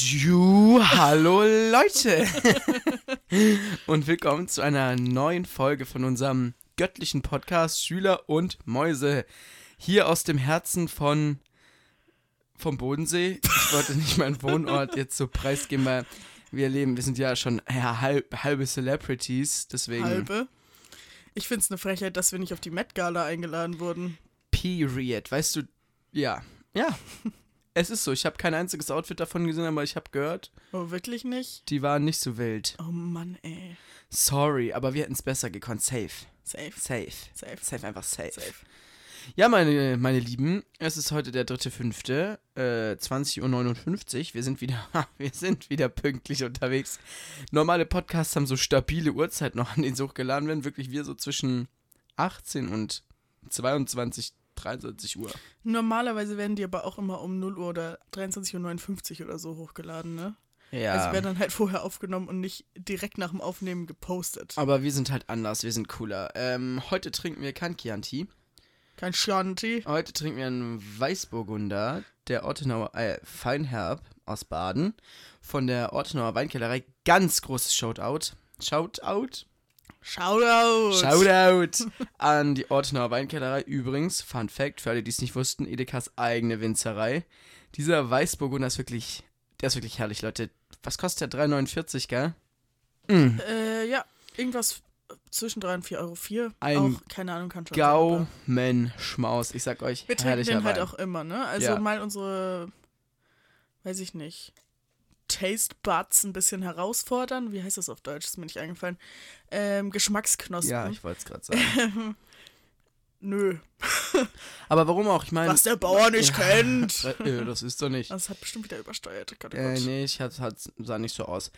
Ju, hallo Leute und willkommen zu einer neuen Folge von unserem göttlichen Podcast Schüler und Mäuse. Hier aus dem Herzen von vom Bodensee. Ich wollte nicht meinen Wohnort jetzt so preisgeben, weil wir leben, wir sind ja schon ja, halb, halbe Celebrities, deswegen. Halbe. Ich finde es eine Frechheit, dass wir nicht auf die Met Gala eingeladen wurden. Period. Weißt du, ja, ja. Es ist so, ich habe kein einziges Outfit davon gesehen, aber ich habe gehört, Oh, wirklich nicht? die waren nicht so wild. Oh Mann, ey. Sorry, aber wir hätten es besser gekonnt. Safe. Safe. Safe. Safe. Safe, einfach safe. Safe. Ja, meine, meine Lieben, es ist heute der 3.5., äh, 20.59 Uhr. Wir sind wieder, wir sind wieder pünktlich unterwegs. Normale Podcasts haben so stabile Uhrzeit noch an den sie hochgeladen werden. Wirklich wir so zwischen 18 und 22, 23 Uhr. Normalerweise werden die aber auch immer um 0 Uhr oder 23.59 Uhr oder so hochgeladen, ne? Ja. Also werden dann halt vorher aufgenommen und nicht direkt nach dem Aufnehmen gepostet. aber wir sind halt anders, wir sind cooler. Ähm, heute trinken wir kein Chianti. Kein Shanti. Heute trinken wir einen Weißburgunder der Ortenauer äh, Feinherb aus Baden von der Ortenauer Weinkellerei. Ganz großes Shoutout. Shoutout? Shoutout. Shoutout an die Ortenauer Weinkellerei. Übrigens, Fun Fact, für alle, die es nicht wussten, Edekas eigene Winzerei. Dieser Weißburgunder ist wirklich, der ist wirklich herrlich, Leute. Was kostet der? 3,49, gell? Mm. Äh, ja, irgendwas zwischen 3 und 4 Euro. 4. Ein auch, keine Ahnung, kann schon Gaumenschmaus. Ich sag euch, Wir trinken den halt Wein. auch immer, ne? Also Ja. mal unsere, weiß ich nicht, Taste Buds ein bisschen herausfordern. Wie heißt das auf Deutsch? Ist mir nicht eingefallen. Ähm, Geschmacksknospen. Ja, ich wollte es gerade sagen. Nö. Aber warum auch? Ich meine. Was der Bauer nicht kennt. Äh, das ist doch nicht. Das hat bestimmt wieder übersteuert. Gott, oh Äh, Gott. nee, ich hat, hat, sah nicht so aus.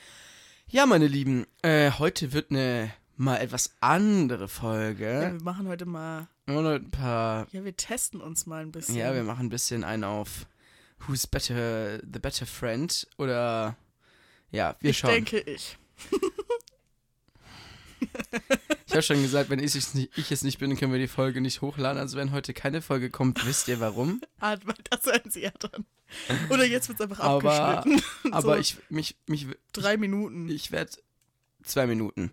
Ja, meine Lieben, äh, heute wird eine mal etwas andere Ja, Folge. wir machen heute mal. Noch ein paar. Ja, wir testen uns mal ein bisschen. Ja, wir machen ein bisschen einen auf Who's Better, the Better Friend oder. Ja, wir ich schauen. denke ich. Ich habe schon gesagt, wenn ich es, nicht, ich es nicht bin, können wir die Folge nicht hochladen. Also wenn heute keine Folge kommt, wisst ihr warum. Ah, weil das hören sie ja dann. Oder jetzt wird es einfach Aber- abgeschnitten. Aber So ich, mich, mich, Drei Minuten. Ich werde zwei Minuten.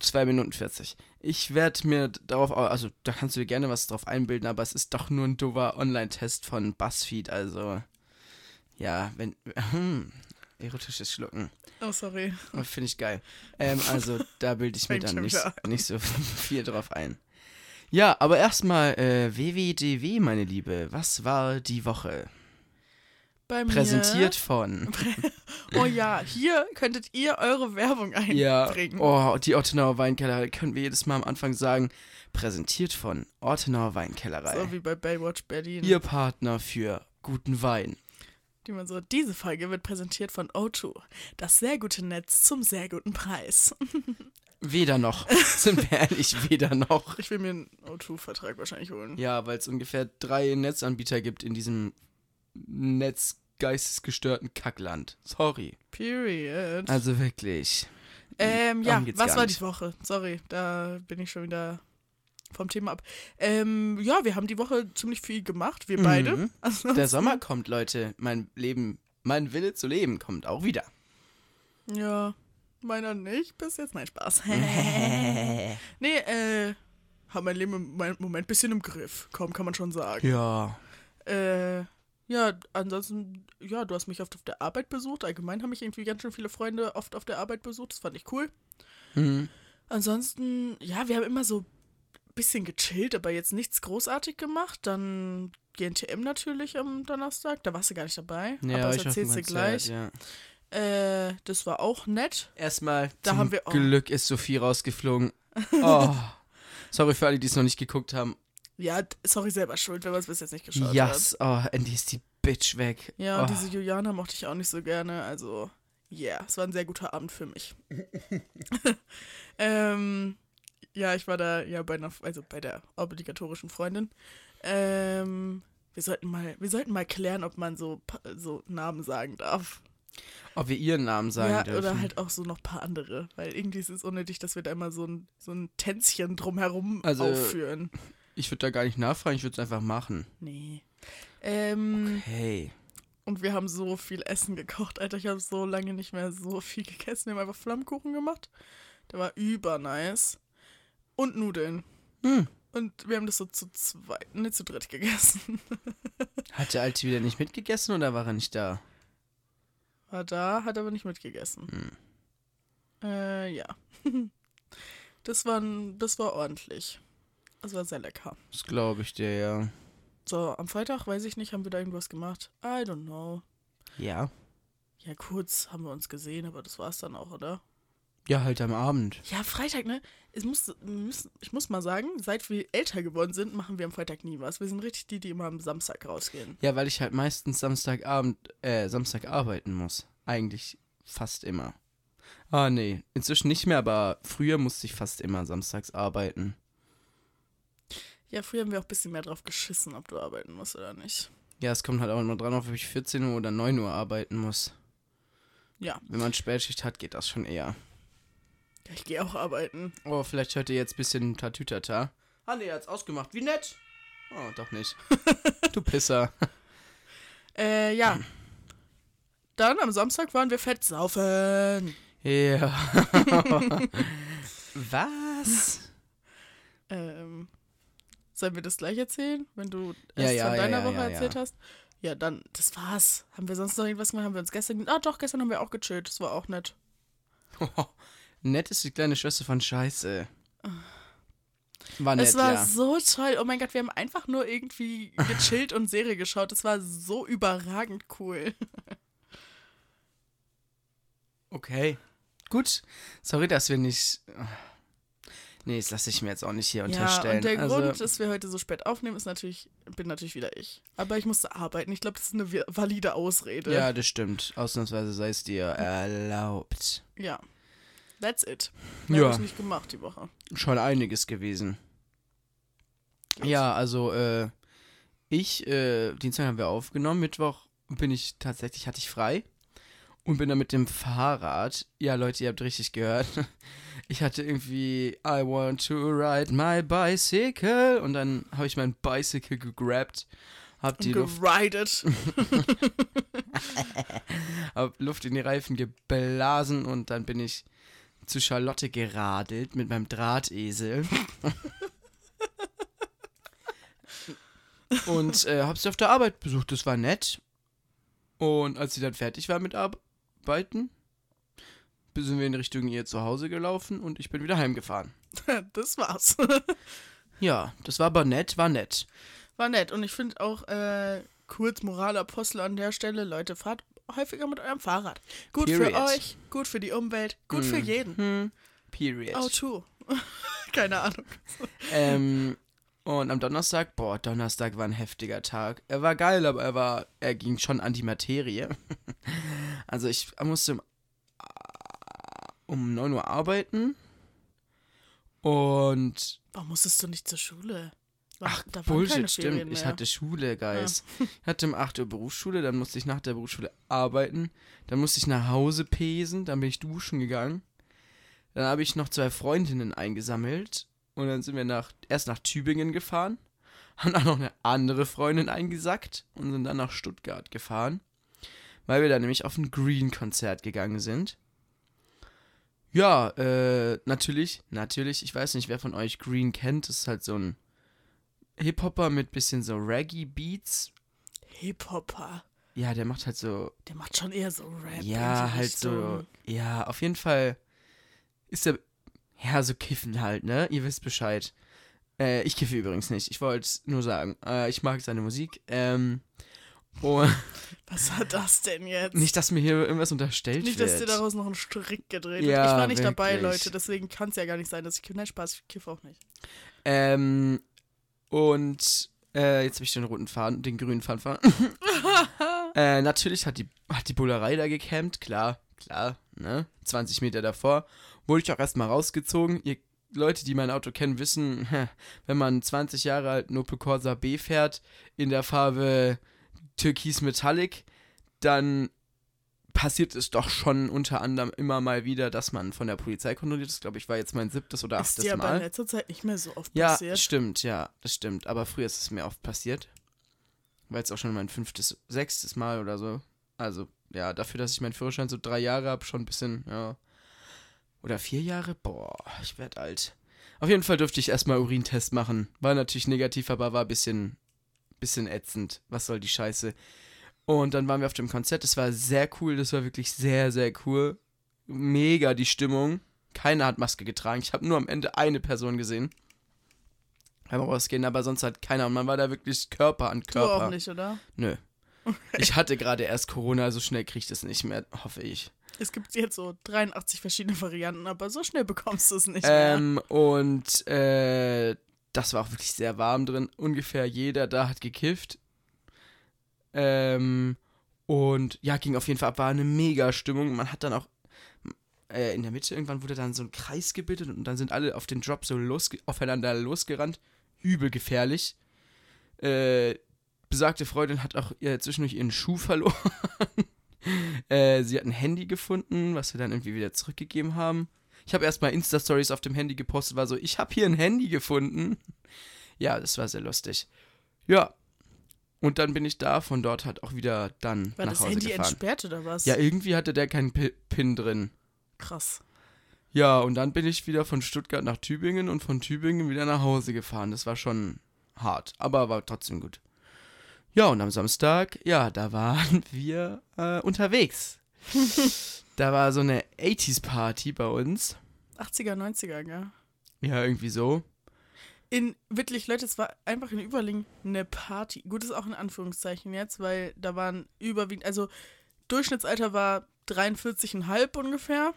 Zwei Minuten 40. Ich werde mir darauf, also da kannst du dir gerne was drauf einbilden, aber es ist doch nur ein doofer Online-Test von BuzzFeed, also ja, wenn, hm, erotisches Schlucken, Oh, sorry. finde ich geil. Ähm, also da bilde ich mir dann nicht, nicht so viel drauf ein. Ja, aber erstmal äh, WWDW, meine Liebe, was war die Woche? Bei mir. Präsentiert von Oh ja, hier könntet ihr eure Werbung Ja, einbringen. oh, die Ortenauer Weinkellerei, können wir jedes Mal am Anfang sagen, präsentiert von Ortenauer Weinkellerei. So wie bei Baywatch Berlin. Ihr Partner für guten Wein. Die man so, diese Folge wird präsentiert von O2. Das sehr gute Netz zum sehr guten Preis. Weder noch, sind wir ehrlich, weder noch. Ich will mir einen O2-Vertrag wahrscheinlich holen. Ja, weil es ungefähr drei Netzanbieter gibt in diesem netzgeistesgestörten Kackland. Sorry. Period. Also wirklich. ähm, ja, was war die Woche? Sorry, da bin ich schon wieder vom Thema ab. Ähm, ja, wir haben die Woche ziemlich viel gemacht, wir beide. Mhm. Also, Der Sommer kommt, Leute. Mein Leben, mein Wille zu leben kommt auch wieder. Ja, meiner nicht. Bis jetzt, nein, Spaß. nee, äh, hab mein Leben im Moment- Moment bisschen im Griff. Kaum kann man schon sagen. ja. Äh, ja, ansonsten, ja, du hast mich oft auf der Arbeit besucht. Allgemein haben mich irgendwie ganz schön viele Freunde oft auf der Arbeit besucht. Das fand ich cool. Mhm. Ansonsten, ja, wir haben immer so ein bisschen gechillt, aber jetzt nichts großartig gemacht. Dann GNTM natürlich am Donnerstag. Da warst du gar nicht dabei. Ja, aber das erzählst du gleich. Ja. Äh, das war auch nett. Erstmal, Da zum haben wir- oh. Glück ist Sophie rausgeflogen. Oh. Sorry für alle, die es noch nicht geguckt haben. Ja, sorry, selber schuld, wenn man es bis jetzt nicht geschaut hat. Yes, oh, endlich ist die Bitch weg. Ja, oh. und diese Juliana mochte ich auch nicht so gerne. Also, yeah, es war ein sehr guter Abend für mich. ähm, ja, ich war da ja bei einer, also bei der obligatorischen Freundin. Ähm, wir sollten mal, wir sollten mal klären, ob man so, so Namen sagen darf. Ob wir ihren Namen sagen ja, dürfen. oder halt auch so noch ein paar andere. Weil irgendwie ist es unnötig, dass wir da immer so ein, so ein Tänzchen drumherum Also- aufführen. Ich würde da gar nicht nachfragen, ich würde es einfach machen. Nee. Ähm, Hey. Und wir haben so viel Essen gekocht, Alter. Ich habe so lange nicht mehr so viel gegessen. Wir haben einfach Flammkuchen gemacht. Der war über nice. Und Nudeln. Hm. Und wir haben das so zu zweit, ne, zu dritt gegessen. Hat der Alte wieder nicht mitgegessen oder war er nicht da? War da, hat aber nicht mitgegessen. Hm. Äh, ja. Das war, ein- das war ordentlich. Das war sehr lecker. Das glaube ich dir, ja. So, am Freitag, weiß ich nicht, haben wir da irgendwas gemacht? I don't know. Ja. Ja, kurz haben wir uns gesehen, aber das war's dann auch, oder? Ja, halt am Abend. Ja, Freitag, ne? Es muss, ich muss mal sagen, seit wir älter geworden sind, machen wir am Freitag nie was. Wir sind richtig die, die immer am Samstag rausgehen. Ja, weil ich halt meistens Samstagabend, äh, Samstag arbeiten muss. Eigentlich fast immer. Ah, nee. Inzwischen nicht mehr, aber früher musste ich fast immer samstags arbeiten. Ja, früher haben wir auch ein bisschen mehr drauf geschissen, ob du arbeiten musst oder nicht. Ja, es kommt halt auch immer dran auf, ob ich 14 Uhr oder 9 Uhr arbeiten muss. Ja, Wenn man Spätschicht hat, geht das schon eher. ja ich gehe auch arbeiten. Oh, vielleicht hört ihr jetzt ein bisschen Tatütata. Ah, nee, hat's ausgemacht. Wie nett. Oh, doch nicht. du Pisser. Äh, ja. Dann am Samstag waren wir fett saufen. Ja. Was? Ähm, sollen wir das gleich erzählen, wenn du Ja, es ja, von ja, deiner ja, Woche erzählt ja. hast? Ja, dann, das war's. Haben wir sonst noch irgendwas gemacht? Haben wir uns gestern. Ah, doch, gestern haben wir auch gechillt. Das war auch nett. nett ist die kleine Schwester von Scheiße. War nett, es war so toll. Oh mein Gott, wir haben einfach nur irgendwie gechillt und Serie geschaut. Es war so überragend cool. Okay. Gut. Sorry, dass wir nicht. Nee, das lasse ich mir jetzt auch nicht hier Ja, unterstellen. und der also, Grund, dass wir heute so spät aufnehmen, ist natürlich, bin natürlich wieder ich. Aber ich musste arbeiten. Ich glaube, das ist eine valide Ausrede. Ja, das stimmt. Ausnahmsweise sei es dir erlaubt. Ja. That's it. Mehr Ja. habe ich nicht gemacht die Woche. Schon einiges gewesen. Ja, also, äh, ich, äh, Dienstag haben wir aufgenommen, Mittwoch bin ich tatsächlich, hatte ich frei und bin dann mit dem Fahrrad, ja Leute, ihr habt richtig gehört, ich hatte irgendwie, I want to ride my bicycle und dann habe ich mein Bicycle gegrabt, hab die Luft, geridet. hab Luft in die Reifen geblasen und dann bin ich zu Charlotte geradelt mit meinem Drahtesel. und äh, hab sie auf der Arbeit besucht. Das war nett. Und als sie dann fertig war mit Arbeiten, sind wir in Richtung ihr Zuhause gelaufen und ich bin wieder heimgefahren. das war's. Ja, das war aber nett, war nett. War nett. Und ich finde auch, äh, kurz Moralapostel an der Stelle, Leute, fahrt häufiger mit eurem Fahrrad. Gut für Period. euch, gut für die Umwelt, gut für jeden. Hm, period. Oh, true. Keine Ahnung. Ähm, und am Donnerstag, boah, Donnerstag war ein heftiger Tag. Er war geil, aber er war, er ging schon an die Materie. Also ich musste um, um 9 Uhr arbeiten und Warum musstest du nicht zur Schule? War, ach, da waren keine Bullshit, stimmt. Ich hatte Schule, Guys. Ich hatte um 8 Uhr Berufsschule, dann musste ich nach der Berufsschule arbeiten, dann musste ich nach Hause pesen, dann bin ich duschen gegangen. Dann habe ich noch zwei Freundinnen eingesammelt und dann sind wir nach, erst nach Tübingen gefahren, haben dann noch eine andere Freundin eingesackt und sind dann nach Stuttgart gefahren, weil wir da nämlich auf ein Green-Konzert gegangen sind. Ja, äh, natürlich, natürlich, ich weiß nicht, wer von euch Green kennt, das ist halt so ein Hip-Hopper mit bisschen so Reggae-Beats. Hip-Hopper. Ja, der macht halt so Der macht schon eher so Rap. ja, halt so. Ja, auf jeden Fall ist er. Ja, so kiffen halt, ne? Ihr wisst Bescheid. Äh, ich kiffe übrigens nicht. Ich wollte nur sagen, äh, ich mag seine Musik. Ähm, und Was hat das denn jetzt? nicht, dass mir hier irgendwas unterstellt Nicht, wird. dass dir daraus noch ein Strick gedreht Ja, wird. Ich war nicht dabei, wirklich. Leute, deswegen kann es ja gar nicht sein, dass ich kiffe. Nein, Spaß, ich kiffe auch nicht. Ähm, und äh, jetzt habe ich den roten Faden, den grünen Faden fahren. äh, natürlich hat die, hat die Bullerei da gecampt, klar, klar, ne? 20 Meter davor. Wurde ich auch erstmal rausgezogen. Ihr Leute, die mein Auto kennen, wissen, wenn man 20 Jahre alt einen Opel Corsa B fährt, in der Farbe Türkis Metallic, dann passiert es doch schon unter anderem immer mal wieder, dass man von der Polizei kontrolliert ist. Glaube ich, war jetzt mein siebtes oder Ist achtes dir aber Mal. in letzter Zeit nicht mehr so oft Ja, passiert. stimmt, ja, das stimmt. Aber früher ist es mir oft passiert. War jetzt auch schon mein fünftes, sechstes Mal oder so. Also, ja, dafür, dass ich meinen Führerschein so drei Jahre habe, schon ein bisschen, ja. Oder vier Jahre? Boah, ich werd alt. Auf jeden Fall durfte ich erstmal Urintest machen. War natürlich negativ, aber war ein bisschen, bisschen ätzend. Was soll die Scheiße? Und dann waren wir auf dem Konzert. Das war sehr cool. Das war wirklich sehr, sehr cool. Mega die Stimmung. Keiner hat Maske getragen. Ich habe nur am Ende eine Person gesehen. Beim Rausgehen, aber sonst hat keiner. Und man war da wirklich Körper an Körper. Du auch nicht, oder? Nö. Ich hatte gerade erst Corona, so schnell kriege ich das nicht mehr, hoffe ich. Es gibt jetzt so 83 verschiedene Varianten, aber so schnell bekommst du es nicht Ähm, und äh, das war auch wirklich sehr warm drin. Ungefähr jeder da hat gekifft. Ähm, und ja, ging auf jeden Fall ab, war eine mega Stimmung. Man hat dann auch äh, in der Mitte irgendwann wurde dann so ein Kreis gebildet und dann sind alle auf den Drop so losge aufeinander losgerannt. Übel gefährlich. Äh, besagte Freundin hat auch äh, zwischendurch ihren Schuh verloren. äh, sie hat ein Handy gefunden, was wir dann irgendwie wieder zurückgegeben haben. Ich habe erstmal Insta-Stories auf dem Handy gepostet, war so, ich habe hier ein Handy gefunden. Ja, das war sehr lustig. Ja. Und dann bin ich da von dort halt auch wieder dann War nach das Hause Handy gefahren. entsperrt oder was? Ja, irgendwie hatte der keinen Pi- Pin drin. Krass. Ja, und dann bin ich wieder von Stuttgart nach Tübingen und von Tübingen wieder nach Hause gefahren. Das war schon hart, aber war trotzdem gut. Ja, und am Samstag, ja, da waren wir äh, unterwegs. da war so eine 80s-Party bei uns. 80er, 90er, gell? Ja, irgendwie so. In, wirklich, Leute, es war einfach in Überling eine Party. Gut, ist auch in Anführungszeichen jetzt, weil da waren überwiegend, also Durchschnittsalter war 43,5 ungefähr.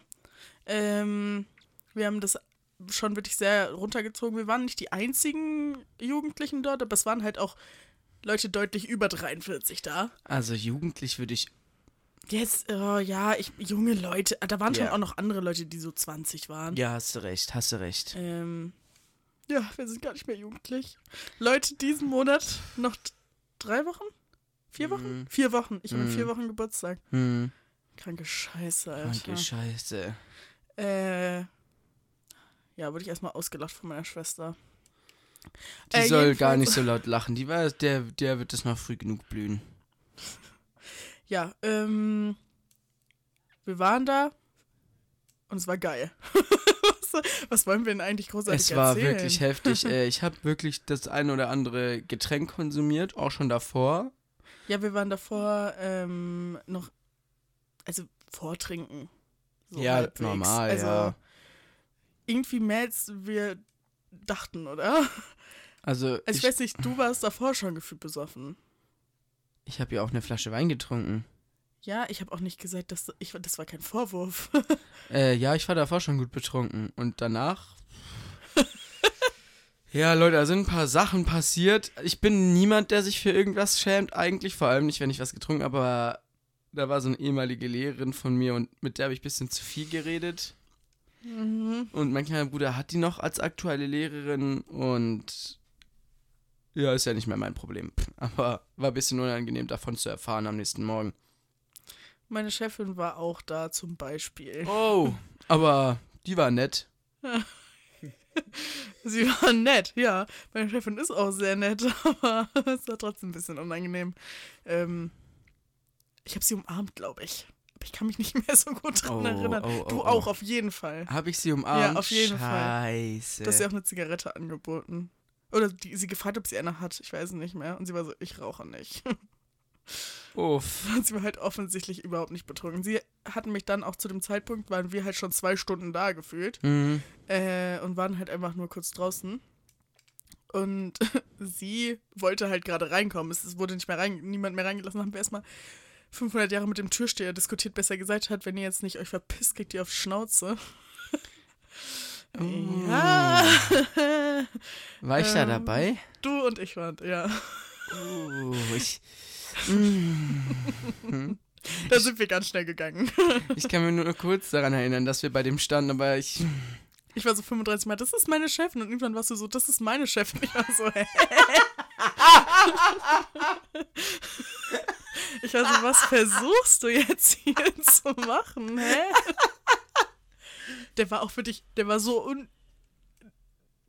Ähm, wir haben das schon wirklich sehr runtergezogen. Wir waren nicht die einzigen Jugendlichen dort, aber es waren halt auch Leute deutlich über 43 da. Also jugendlich würde ich. Jetzt, oh, ja, ich, junge Leute, da waren schon Ja. auch noch andere Leute, die so 20 waren. Ja, hast du recht, hast du recht. Ähm, ja, wir sind gar nicht mehr jugendlich. Leute, diesen Monat noch drei Wochen? Vier Wochen? Mhm. Vier Wochen. Ich habe in Mhm. vier Wochen Geburtstag. Hm, Kranke Scheiße, Alter. danke, Scheiße. Äh, ja, wurde ich erstmal ausgelacht von meiner Schwester. Die Äh, soll gar nicht so laut lachen. Die war, der, der wird das noch früh genug blühen. Ja, ähm, wir waren da und es war geil. was, wollen wir denn eigentlich großartig Es war erzählen? wirklich heftig. äh, ich habe wirklich das ein oder andere Getränk konsumiert, auch schon davor. Ja, wir waren davor ähm, noch, also vortrinken. So Ja, halbwegs. normal, also, ja. Irgendwie mehr als wir dachten, oder? Also, Also ich, ich, weiß nicht, du warst davor schon gefühlt besoffen. ich habe ja auch eine Flasche Wein getrunken. Ja, ich habe auch nicht gesagt, dass ich das war kein Vorwurf. Äh, ja, ich war davor schon gut betrunken. Und danach. ja, Leute, da sind ein paar Sachen passiert. Ich bin niemand, der sich für irgendwas schämt, eigentlich. Vor allem nicht, wenn ich was getrunken habe. Aber da war so eine ehemalige Lehrerin von mir und mit der habe ich ein bisschen zu viel geredet. mhm. Und mein kleiner Bruder hat die noch als aktuelle Lehrerin und ja, ist ja nicht mehr mein Problem. Aber war ein bisschen unangenehm davon zu erfahren am nächsten Morgen. Meine Chefin war auch da zum Beispiel. Oh, aber die war nett. Sie war nett, ja. Meine Chefin ist auch sehr nett, aber es war trotzdem ein bisschen unangenehm. Ähm, ich habe sie umarmt, glaube ich. Aber ich kann mich nicht mehr so gut dran Oh, erinnern. oh, oh, du oh. auch, auf jeden Fall. Habe ich sie umarmt? Ja, auf jeden Fall. Scheiße. Du hast ihr auch eine Zigarette angeboten. Oder die, sie gefragt, ob sie eine hat. Ich weiß es nicht mehr. Und sie war so, ich rauche nicht. Uff. Und sie war halt offensichtlich überhaupt nicht betrunken. Sie hatten mich dann auch zu dem Zeitpunkt, waren wir halt schon zwei Stunden da gefühlt. Mhm. Äh, und waren halt einfach nur kurz draußen. Und sie wollte halt gerade reinkommen. Es, wurde nicht mehr rein, niemand mehr reingelassen. Haben wir erstmal 500 Jahre mit dem Türsteher diskutiert, besser gesagt hat, wenn ihr jetzt nicht euch verpisst, kriegt ihr auf die Schnauze. Ja. War ich da Ähm. dabei? Du und ich waren, ja. Oh, ich. Mm. Da sind wir ganz schnell gegangen. Ich kann mir nur kurz daran erinnern, dass wir bei dem standen, aber ich. Ich war so 35 Mal, das ist meine Chefin. Und irgendwann warst du so, das ist meine Chefin. Ich war so, hä? Ich war so, was versuchst du jetzt hier zu machen, hä? Der war auch für dich, der war so un...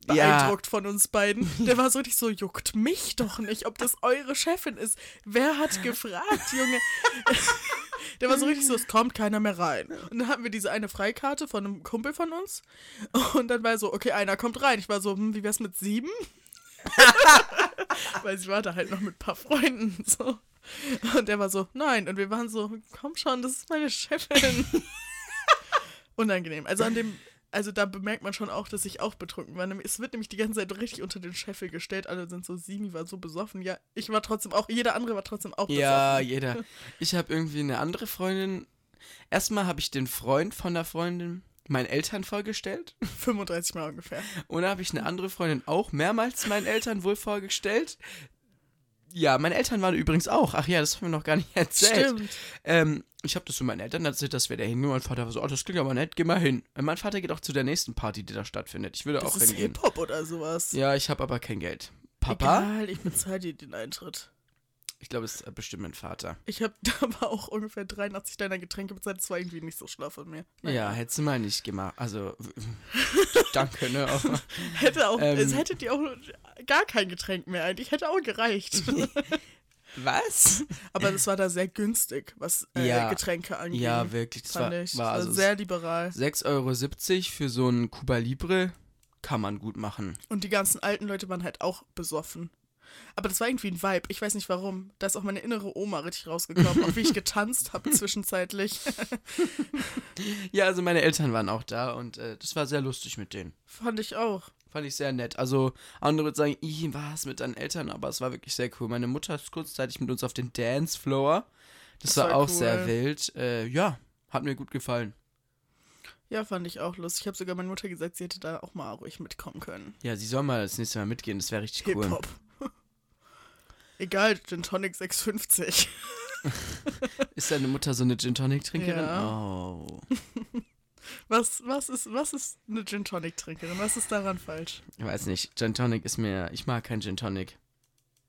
beeindruckt von uns beiden. Der war so richtig so, juckt mich doch nicht, ob das eure Chefin ist. Wer hat gefragt, Junge? Der war so richtig so, es kommt keiner mehr rein. Und dann hatten wir diese eine Freikarte von einem Kumpel von uns. Und dann war so, okay, einer kommt rein. Ich war so, hm, wie wär's mit sieben? Weil sie war da halt noch mit ein paar Freunden. So. Und der war so, nein. Und wir waren so, komm schon, das ist meine Chefin. Unangenehm. Also an dem, also da bemerkt man schon auch, dass ich auch betrunken war. Es wird nämlich die ganze Zeit richtig unter den Scheffel gestellt. Alle sind so, Simi war so besoffen. Ja, ich war trotzdem auch, jeder andere war trotzdem auch Ja, besoffen. jeder. Ich habe irgendwie eine andere Freundin. Erstmal habe ich den Freund von der Freundin meinen Eltern vorgestellt. 35 Mal ungefähr. Und dann habe ich eine andere Freundin auch mehrmals meinen Eltern wohl vorgestellt. Ja, meine Eltern waren übrigens auch. Ach ja, das haben wir noch gar nicht erzählt. Stimmt. Ähm, ich habe das zu meinen Eltern erzählt, dass wir da hingehen. Mein Vater war so, oh, das klingt aber nett, geh mal hin. Mein Vater geht auch zu der nächsten Party, die da stattfindet. Ich würde Das auch ist hingehen. Hip-Hop oder sowas. Ja, ich habe aber kein Geld. Papa? Egal, ich bezahle dir den Eintritt. Ich glaube, es ist bestimmt mein Vater. Ich habe aber auch ungefähr 83 deiner Getränke bezahlt. Das war irgendwie nicht so schlau von mir. Ja, hättest du mal nicht gemacht. Also, danke, ne? Hätte auch, Ähm. es hätte dir auch gar kein Getränk mehr eigentlich. Hätte auch gereicht. was? aber das war da sehr günstig, was äh, Ja. Getränke angeht. Ja, wirklich. Das fand war, ich. war also sehr liberal. 6,70 Euro für so einen Cuba Libre kann man gut machen. Und die ganzen alten Leute waren halt auch besoffen. Aber das war irgendwie ein Vibe. Ich weiß nicht warum. Da ist auch meine innere Oma richtig rausgekommen. auch wie ich getanzt habe zwischenzeitlich. Ja, also meine Eltern waren auch da und äh, das war sehr lustig mit denen. Fand ich auch. Fand ich sehr nett. Also andere würden sagen, ich was mit deinen Eltern, aber es war wirklich sehr cool. Meine Mutter ist kurzzeitig mit uns auf den Dancefloor. Das, Das war war auch cool. sehr wild. Äh, ja, hat mir gut gefallen. Ja, fand ich auch lustig. Ich habe sogar meiner Mutter gesagt, sie hätte da auch mal ruhig mitkommen können. Ja, sie soll mal das nächste Mal mitgehen, das wäre richtig cool. Egal, Gin Tonic 650. Ist deine Mutter so eine Gin Tonic Trinkerin? Ja. Oh. Was, was, ist, was ist eine Gin Tonic Trinkerin? Was ist daran falsch? Ich weiß nicht, Gin Tonic ist mir, ich mag kein Gin Tonic.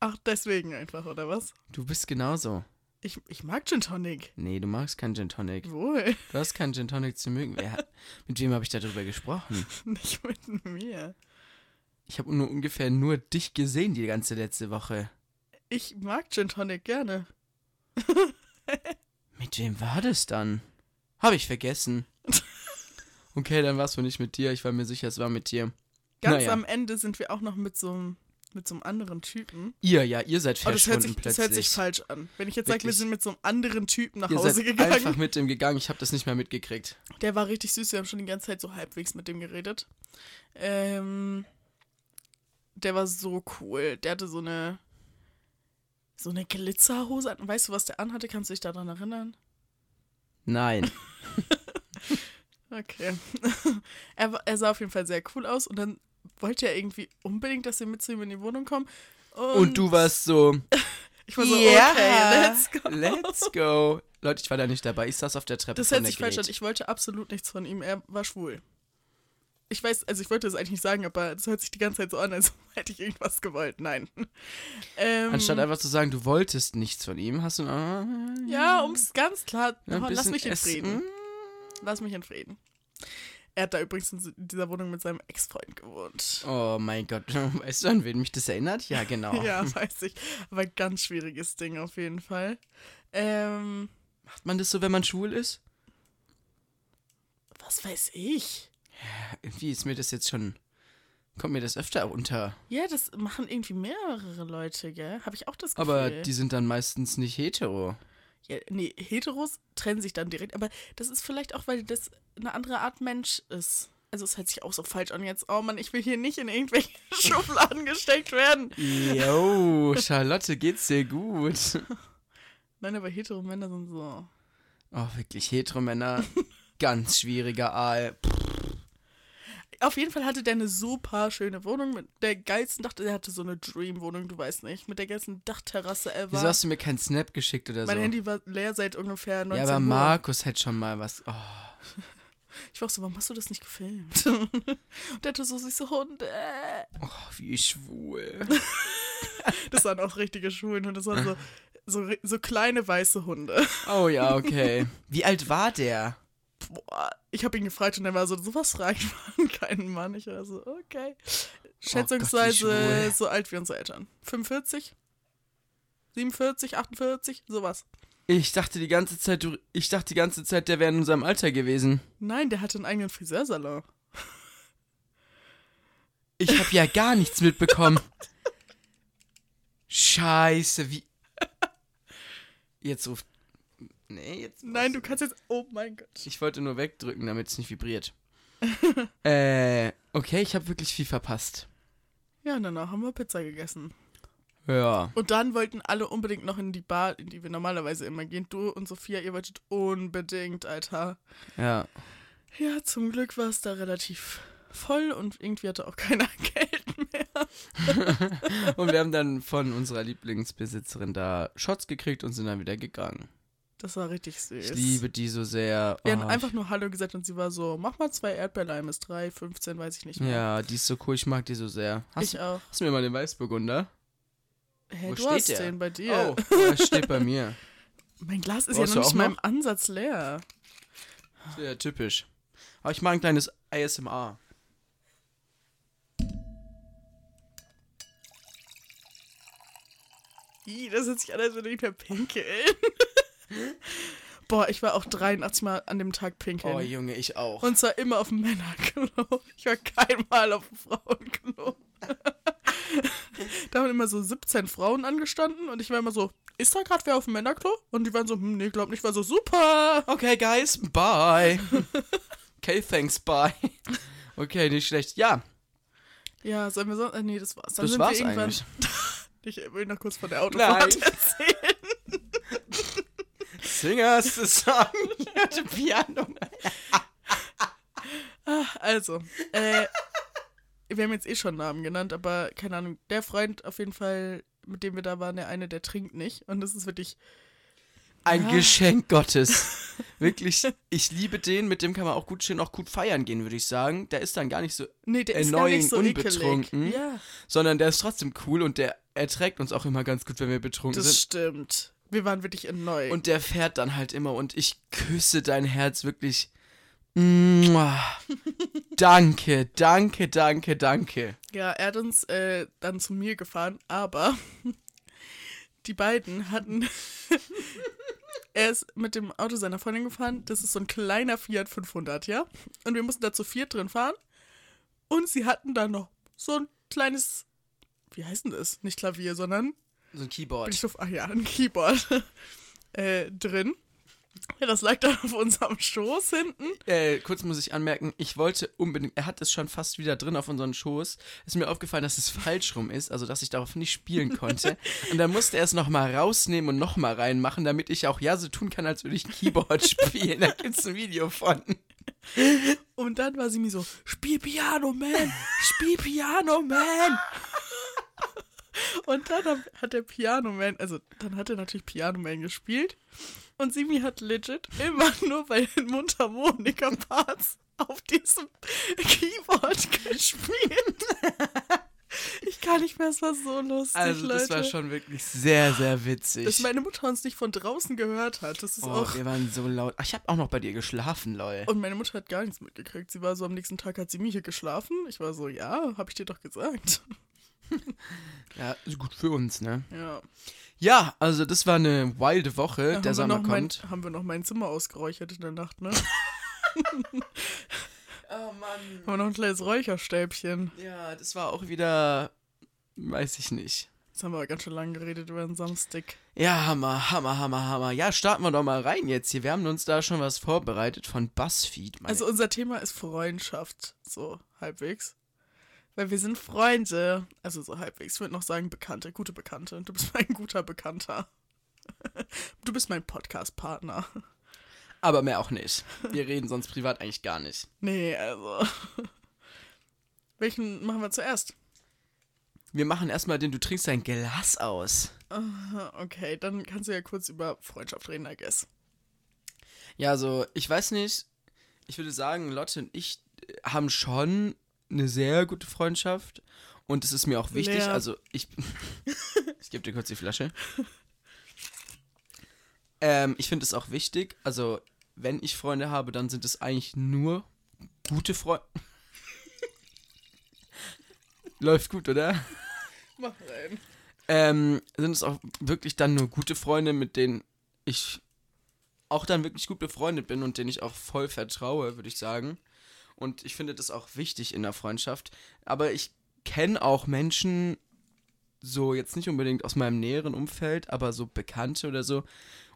Ach, deswegen einfach, oder was? Du bist genauso. Ich, ich mag Gin Tonic. Nee, du magst kein Gin Tonic. Wohl. Du hast keinen Gin Tonic zu mögen. Wer, mit wem habe ich darüber gesprochen? Nicht mit mir. Ich habe nur ungefähr nur dich gesehen die ganze letzte Woche. Ich mag Gin Tonic gerne. Mit wem war das dann? Habe ich vergessen. Okay, dann war es wohl nicht mit dir. Ich war mir sicher, es war mit dir. Ganz Naja. am Ende sind wir auch noch mit so einem mit so einem anderen Typen. Ihr, ja, ihr seid Oh, das, hört verschwunden sich, das plötzlich. hört sich falsch an. Wenn ich jetzt sage, wir sind mit so einem anderen Typen nach ihr Hause seid gegangen. einfach mit dem gegangen. Ich habe das nicht mehr mitgekriegt. Der war richtig süß. Wir haben schon die ganze Zeit so halbwegs mit dem geredet. Ähm, der war so cool. Der hatte so eine so eine Glitzerhose. an. Weißt du, was der anhatte? Kannst du dich daran erinnern? Nein. Okay. er, er sah auf jeden Fall sehr cool aus und dann wollte er irgendwie unbedingt, dass wir mit zu ihm in die Wohnung kommen. Und, Und du warst so, ich war so, ja, okay, let's go. let's go. Leute, ich war da nicht dabei. Ich saß auf der Treppe Das der sich falsch an. Ich wollte absolut nichts von ihm. Er war schwul. Ich weiß, also ich wollte das eigentlich nicht sagen, aber das hört sich die ganze Zeit so an, als hätte ich irgendwas gewollt. Nein. Ähm, Anstatt einfach zu sagen, du wolltest nichts von ihm, hast du äh, ja, um es ganz klar, ja, lass mich in. Frieden. Lass mich in Frieden. Er hat da übrigens in dieser Wohnung mit seinem Ex-Freund gewohnt. Oh mein Gott, weißt du, an wen mich das erinnert? Ja, genau. Ja, weiß ich. Aber ganz schwieriges Ding auf jeden Fall. Ähm, Macht man das so, wenn man schwul ist? was weiß ich? Irgendwie ist mir das jetzt schon. Kommt mir das öfter unter. Ja, das machen irgendwie mehrere Leute, gell? Habe ich auch das Gefühl. Aber die sind dann meistens nicht hetero. Ja, nee, Heteros trennen sich dann direkt, aber das ist vielleicht auch, weil das eine andere Art Mensch ist. Also es hört sich auch so falsch an jetzt. Oh Mann, ich will hier nicht in irgendwelche Schubladen gesteckt werden. Jo, Charlotte, geht's dir gut? Nein, aber hetero Männer sind so. Oh, wirklich, Heteromänner. Ganz schwieriger Aal. Auf jeden Fall hatte der eine super schöne Wohnung mit der geilsten Dach. Der hatte so eine Dream-Wohnung, du weißt nicht. Mit der geilsten Dachterrasse ever. Wieso hast du mir keinen Snap geschickt oder mein so? Handy war leer seit ungefähr 19 ja, aber Uhr. Markus hätte schon mal was. Oh, Ich war auch so, warum hast du das nicht gefilmt? Und der hatte so süße Hunde. oh, wie schwul. Das waren auch richtige Schulen und das waren so, so, so kleine weiße Hunde. Oh ja, okay. Wie alt war der? Boah, ich habe ihn gefragt und er war so, sowas fragt man keinen Mann. Ich war so, okay. Schätzungsweise schwul. so alt wie unsere Eltern. 45? 47, 48, sowas. Ich dachte die ganze Zeit, du, ich dachte die ganze Zeit, der wäre in unserem Alter gewesen. Nein, der hatte einen eigenen Friseursalon. Ich habe ja gar nichts mitbekommen. Scheiße, wie. Jetzt ruft. Nee, jetzt. Nein, du kannst jetzt. Oh mein Gott. Ich wollte nur wegdrücken, damit es nicht vibriert. äh, okay, ich habe wirklich viel verpasst. Ja, und danach haben wir Pizza gegessen. Ja. Und dann wollten alle unbedingt noch in die Bar, in die wir normalerweise immer gehen. Du und Sophia, ihr wolltet unbedingt, Alter. Ja. Ja, zum Glück war es da relativ voll und irgendwie hatte auch keiner Geld mehr. Und wir haben dann von unserer Lieblingsbesitzerin da Shots gekriegt und sind dann wieder gegangen. Das war richtig süß. Ich liebe die so sehr. Wir haben Oh, einfach nur Hallo gesagt und sie war so, mach mal zwei Erdbeerleimes, drei, 15, weiß ich nicht mehr. Ja, die ist so cool, ich mag die so sehr. Hast, ich auch. hast du mir mal den Weißburgunder? Hä, Wo du steht hast der? den bei dir. Oh, der steht bei mir. Mein Glas ist Brauchst ja noch nicht mal im Ansatz leer. Sehr typisch. Aber ich mag ein kleines ASMR. Ih, das hört sich an, als würde ich mehr pinkeln. Boah, ich war auch 83 Mal an dem Tag pinkeln. Oh, Junge, ich auch. Und zwar immer auf dem Männerklo. Ich war kein Mal auf dem Frauenklo. da haben immer so 17 Frauen angestanden und ich war immer so, ist da gerade wer auf dem Männerklo? Und die waren so, hm, nee, glaub nicht. Ich war so, super. Okay, guys, bye. okay, thanks, bye. Okay, nicht schlecht. Ja, Ja, sollen wir so? Äh, nee, das war's. Dann das sind war's wir irgendwann. eigentlich. Ich will noch kurz von der Autofahrt Nein. erzählen. Singers Song. the Piano. Also, äh, wir haben jetzt eh schon Namen genannt, aber keine Ahnung, der Freund auf jeden Fall, mit dem wir da waren, der eine, der trinkt nicht. Und das ist wirklich, Ein Ja. Geschenk Gottes. Wirklich, ich liebe den, mit dem kann man auch gut schön auch gut feiern gehen, würde ich sagen. Der ist dann gar nicht so, nee, der ist Annoying, gar nicht so unbetrunken. Ja, sondern der ist trotzdem cool und der erträgt uns auch immer ganz gut, wenn wir betrunken das sind. stimmt. Wir waren wirklich erneuert. Und der fährt dann halt immer und ich küsse dein Herz wirklich. Danke, danke, danke, danke. ja, er hat uns äh, dann zu mir gefahren, aber die beiden hatten. er ist mit dem Auto seiner Freundin gefahren. Das ist so ein kleiner Fiat 500, ja? Und wir mussten da zu viert drin fahren. Und sie hatten da noch so ein kleines. Wie heißt denn das? Nicht Klavier, sondern. So ein Keyboard. auf, ach ja, ein Keyboard äh, drin. Ja, das lag dann auf unserem Schoß hinten. Äh, kurz muss ich anmerken, ich wollte unbedingt, er hat es schon fast wieder drin auf unseren Schoß. Ist mir aufgefallen, dass es falsch rum ist, also dass ich darauf nicht spielen konnte. und dann musste er es nochmal rausnehmen und nochmal reinmachen, damit ich auch ja so tun kann, als würde ich ein Keyboard spielen. Da gibt's ein Video von. Und dann war sie mir so, spiel Piano, Man, spiel Piano, Man. Und dann hat der Piano Man, also dann hat er natürlich Piano Man gespielt. Und Simi hat legit immer nur bei den Mundharmonika-Parts auf diesem Keyboard gespielt. Ich kann nicht mehr, es war so lustig, Also das Leute. war schon wirklich sehr, sehr witzig. Dass meine Mutter uns nicht von draußen gehört hat. Das ist oh, auch. wir waren so laut. Ach, ich habe auch noch bei dir geschlafen, lol. Und meine Mutter hat gar nichts mitgekriegt. Sie war so am nächsten Tag, hat sie mir hier geschlafen. Ich war so, ja, hab ich dir doch gesagt. Ja, ist gut für uns, ne? Ja. Ja, also das war eine wilde Woche. Da Der haben, Sommer wir noch mein, kommt. haben wir noch mein Zimmer ausgeräuchert in der Nacht, ne? Oh Mann. haben wir noch ein kleines Räucherstäbchen. Ja, das war auch wieder. Weiß ich nicht. Jetzt haben wir aber ganz schön lange geredet über den Samstag. Ja, Hammer, Hammer, Hammer, Hammer. Ja, starten wir doch mal rein jetzt hier. Wir haben uns da schon was vorbereitet von BuzzFeed. Also unser Thema ist Freundschaft, so halbwegs. Weil wir sind Freunde. Also so halbwegs. Ich würde noch sagen Bekannte, gute Bekannte. Du bist mein guter Bekannter. Du bist mein Podcast-Partner. Aber mehr auch nicht. Wir reden sonst privat eigentlich gar nicht. Nee, also. Welchen machen wir zuerst? Wir machen erstmal den, du trinkst dein Glas aus. Okay, dann kannst du ja kurz über Freundschaft reden, I guess. Ja, also, ich weiß nicht. Ich würde sagen, Lotte und ich äh, haben schon eine sehr gute Freundschaft. Und es ist mir auch wichtig. Lea. Also, ich. ich gebe dir kurz die Flasche. Ähm, ich finde es auch wichtig. Also, wenn ich Freunde habe, dann sind es eigentlich nur gute Freunde. Läuft gut, oder? Mach rein. Ähm, sind es auch wirklich dann nur gute Freunde, mit denen ich auch dann wirklich gut befreundet bin und denen ich auch voll vertraue, würde ich sagen. Und ich finde das auch wichtig in der Freundschaft. Aber ich kenne auch Menschen, so jetzt nicht unbedingt aus meinem näheren Umfeld, aber so Bekannte oder so,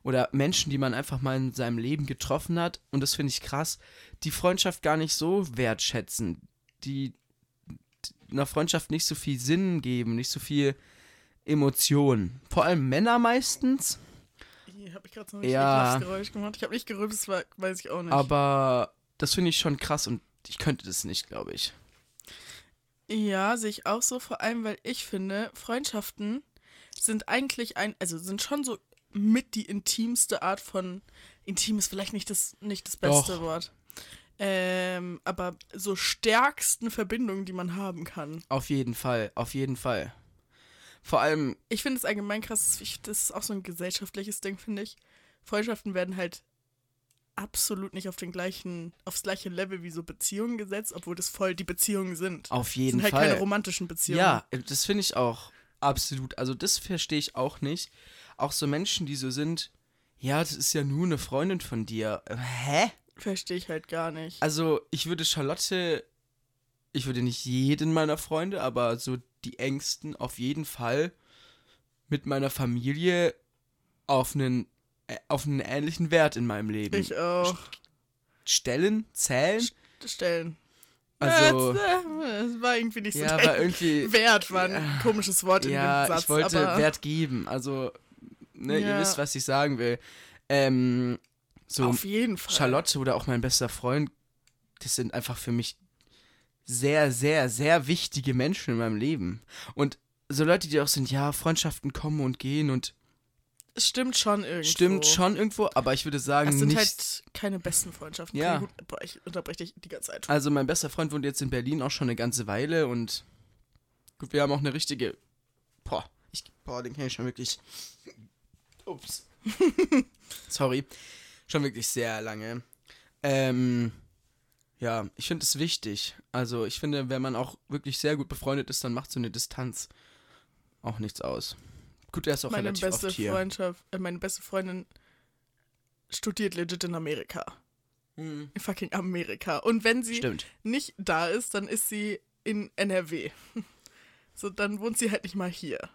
oder Menschen, die man einfach mal in seinem Leben getroffen hat, und das finde ich krass, die Freundschaft gar nicht so wertschätzen, die einer Freundschaft nicht so viel Sinn geben, nicht so viel Emotionen. Vor allem Männer meistens, Hier habe ich gerade so ein Ja. Geräusch gemacht. Ich habe nicht war, weiß ich auch nicht. aber das finde ich schon krass und ich könnte das nicht, glaube ich. Ja, sehe ich auch so, vor allem, weil ich finde, Freundschaften sind eigentlich ein, also sind schon so mit die intimste Art von, intim ist vielleicht nicht das, nicht das beste Doch. Wort, ähm, aber so stärksten Verbindungen, die man haben kann. Auf jeden Fall, auf jeden Fall. Vor allem, Ich finde es allgemein krass, ich- das ist auch so ein gesellschaftliches Ding, finde ich. Freundschaften werden halt absolut nicht auf den gleichen, aufs gleiche Level wie so Beziehungen gesetzt, obwohl das voll die Beziehungen sind. auf Das jeden sind halt Fall. keine romantischen Beziehungen. Ja, das finde ich auch absolut. Also das verstehe ich auch nicht. Auch so Menschen, die so sind, ja, das ist ja nur eine Freundin von dir. Äh, Hä? Verstehe ich halt gar nicht. Also ich würde Charlotte, ich würde nicht jeden meiner Freunde, aber so die engsten auf jeden Fall mit meiner Familie auf einen, äh, auf einen ähnlichen Wert in meinem Leben Ich auch. stellen, zählen. Stellen. Also, Ja, es war irgendwie nicht so ja, aber irgendwie, Wert war ein komisches Wort in ja, dem Satz. ich wollte Wert geben. Also, ne, ihr Ja. wisst, was ich sagen will. Ähm, so auf jeden Fall. Charlotte oder auch mein bester Freund, das sind einfach für mich sehr, sehr, sehr wichtige Menschen in meinem Leben. Und so Leute, die auch sind, ja, Freundschaften kommen und gehen und stimmt schon irgendwo. stimmt schon irgendwo, aber ich würde sagen, Es sind nicht. halt keine besten Freundschaften. Ja. Guten- boah, ich unterbreche dich die ganze Zeit. Also mein bester Freund wohnt jetzt in Berlin auch schon eine ganze Weile und gut, wir haben auch eine richtige. Boah, ich, boah den kenne ich schon wirklich. Ups. Sorry. Schon wirklich sehr lange. Ähm, ja, ich finde es wichtig. Also ich finde, wenn man auch wirklich sehr gut befreundet ist, dann macht so eine Distanz auch nichts aus. Gut, er ist auch meine relativ beste oft hier. Freundschaft, äh, meine beste Freundin studiert legit in Amerika. Hm, In fucking Amerika. Und wenn sie Stimmt. nicht da ist, dann ist sie in NRW. So, dann wohnt sie halt nicht mal hier.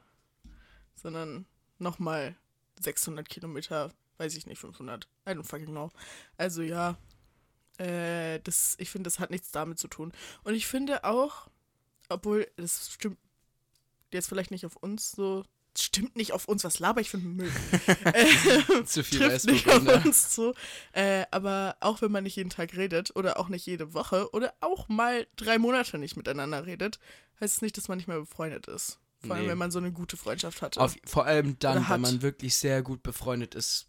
Sondern nochmal 600 Kilometer, weiß ich nicht, 500. I don't fucking know. Also ja, äh, das, ich finde, das hat nichts damit zu tun. Und ich finde auch, obwohl, das stimmt jetzt vielleicht nicht auf uns so, stimmt nicht auf uns, was laber ich für ein Müll. äh, Zu viel trifft nicht auf Weißburgunder. uns zu. Äh, aber auch wenn man nicht jeden Tag redet oder auch nicht jede Woche oder auch mal drei Monate nicht miteinander redet, heißt es nicht, dass man nicht mehr befreundet ist. Vor allem, Nee. wenn man so eine gute Freundschaft hatte. Auf, vor allem dann, wenn man wirklich sehr gut befreundet ist,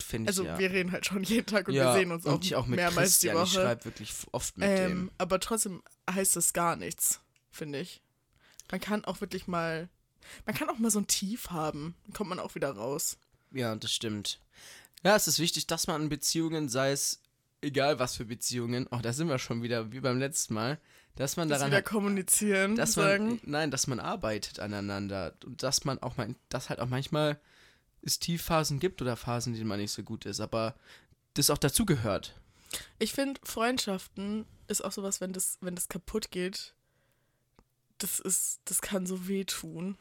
finde ich also ja. wir reden halt schon jeden Tag und ja, wir sehen uns auch, ich auch mit mehrmals Christian, die ich Woche. schreibe wirklich oft mit Ähm, aber trotzdem heißt das gar nichts, finde ich. Man kann auch wirklich mal, man kann auch mal so ein Tief haben, dann kommt man auch wieder raus. Ja, das stimmt. Ja, es ist wichtig, dass man in Beziehungen, sei es egal was für Beziehungen, oh, da sind wir schon wieder, wie beim letzten Mal, dass man Das daran wieder kommunizieren, dass sagen. man, nein, dass man arbeitet aneinander und dass man auch mal, dass halt auch manchmal es Tiefphasen gibt oder Phasen, in denen man nicht so gut ist, aber das auch dazu gehört. Ich finde, Freundschaften ist auch sowas, wenn das, wenn das kaputt geht, das ist, das kann so wehtun.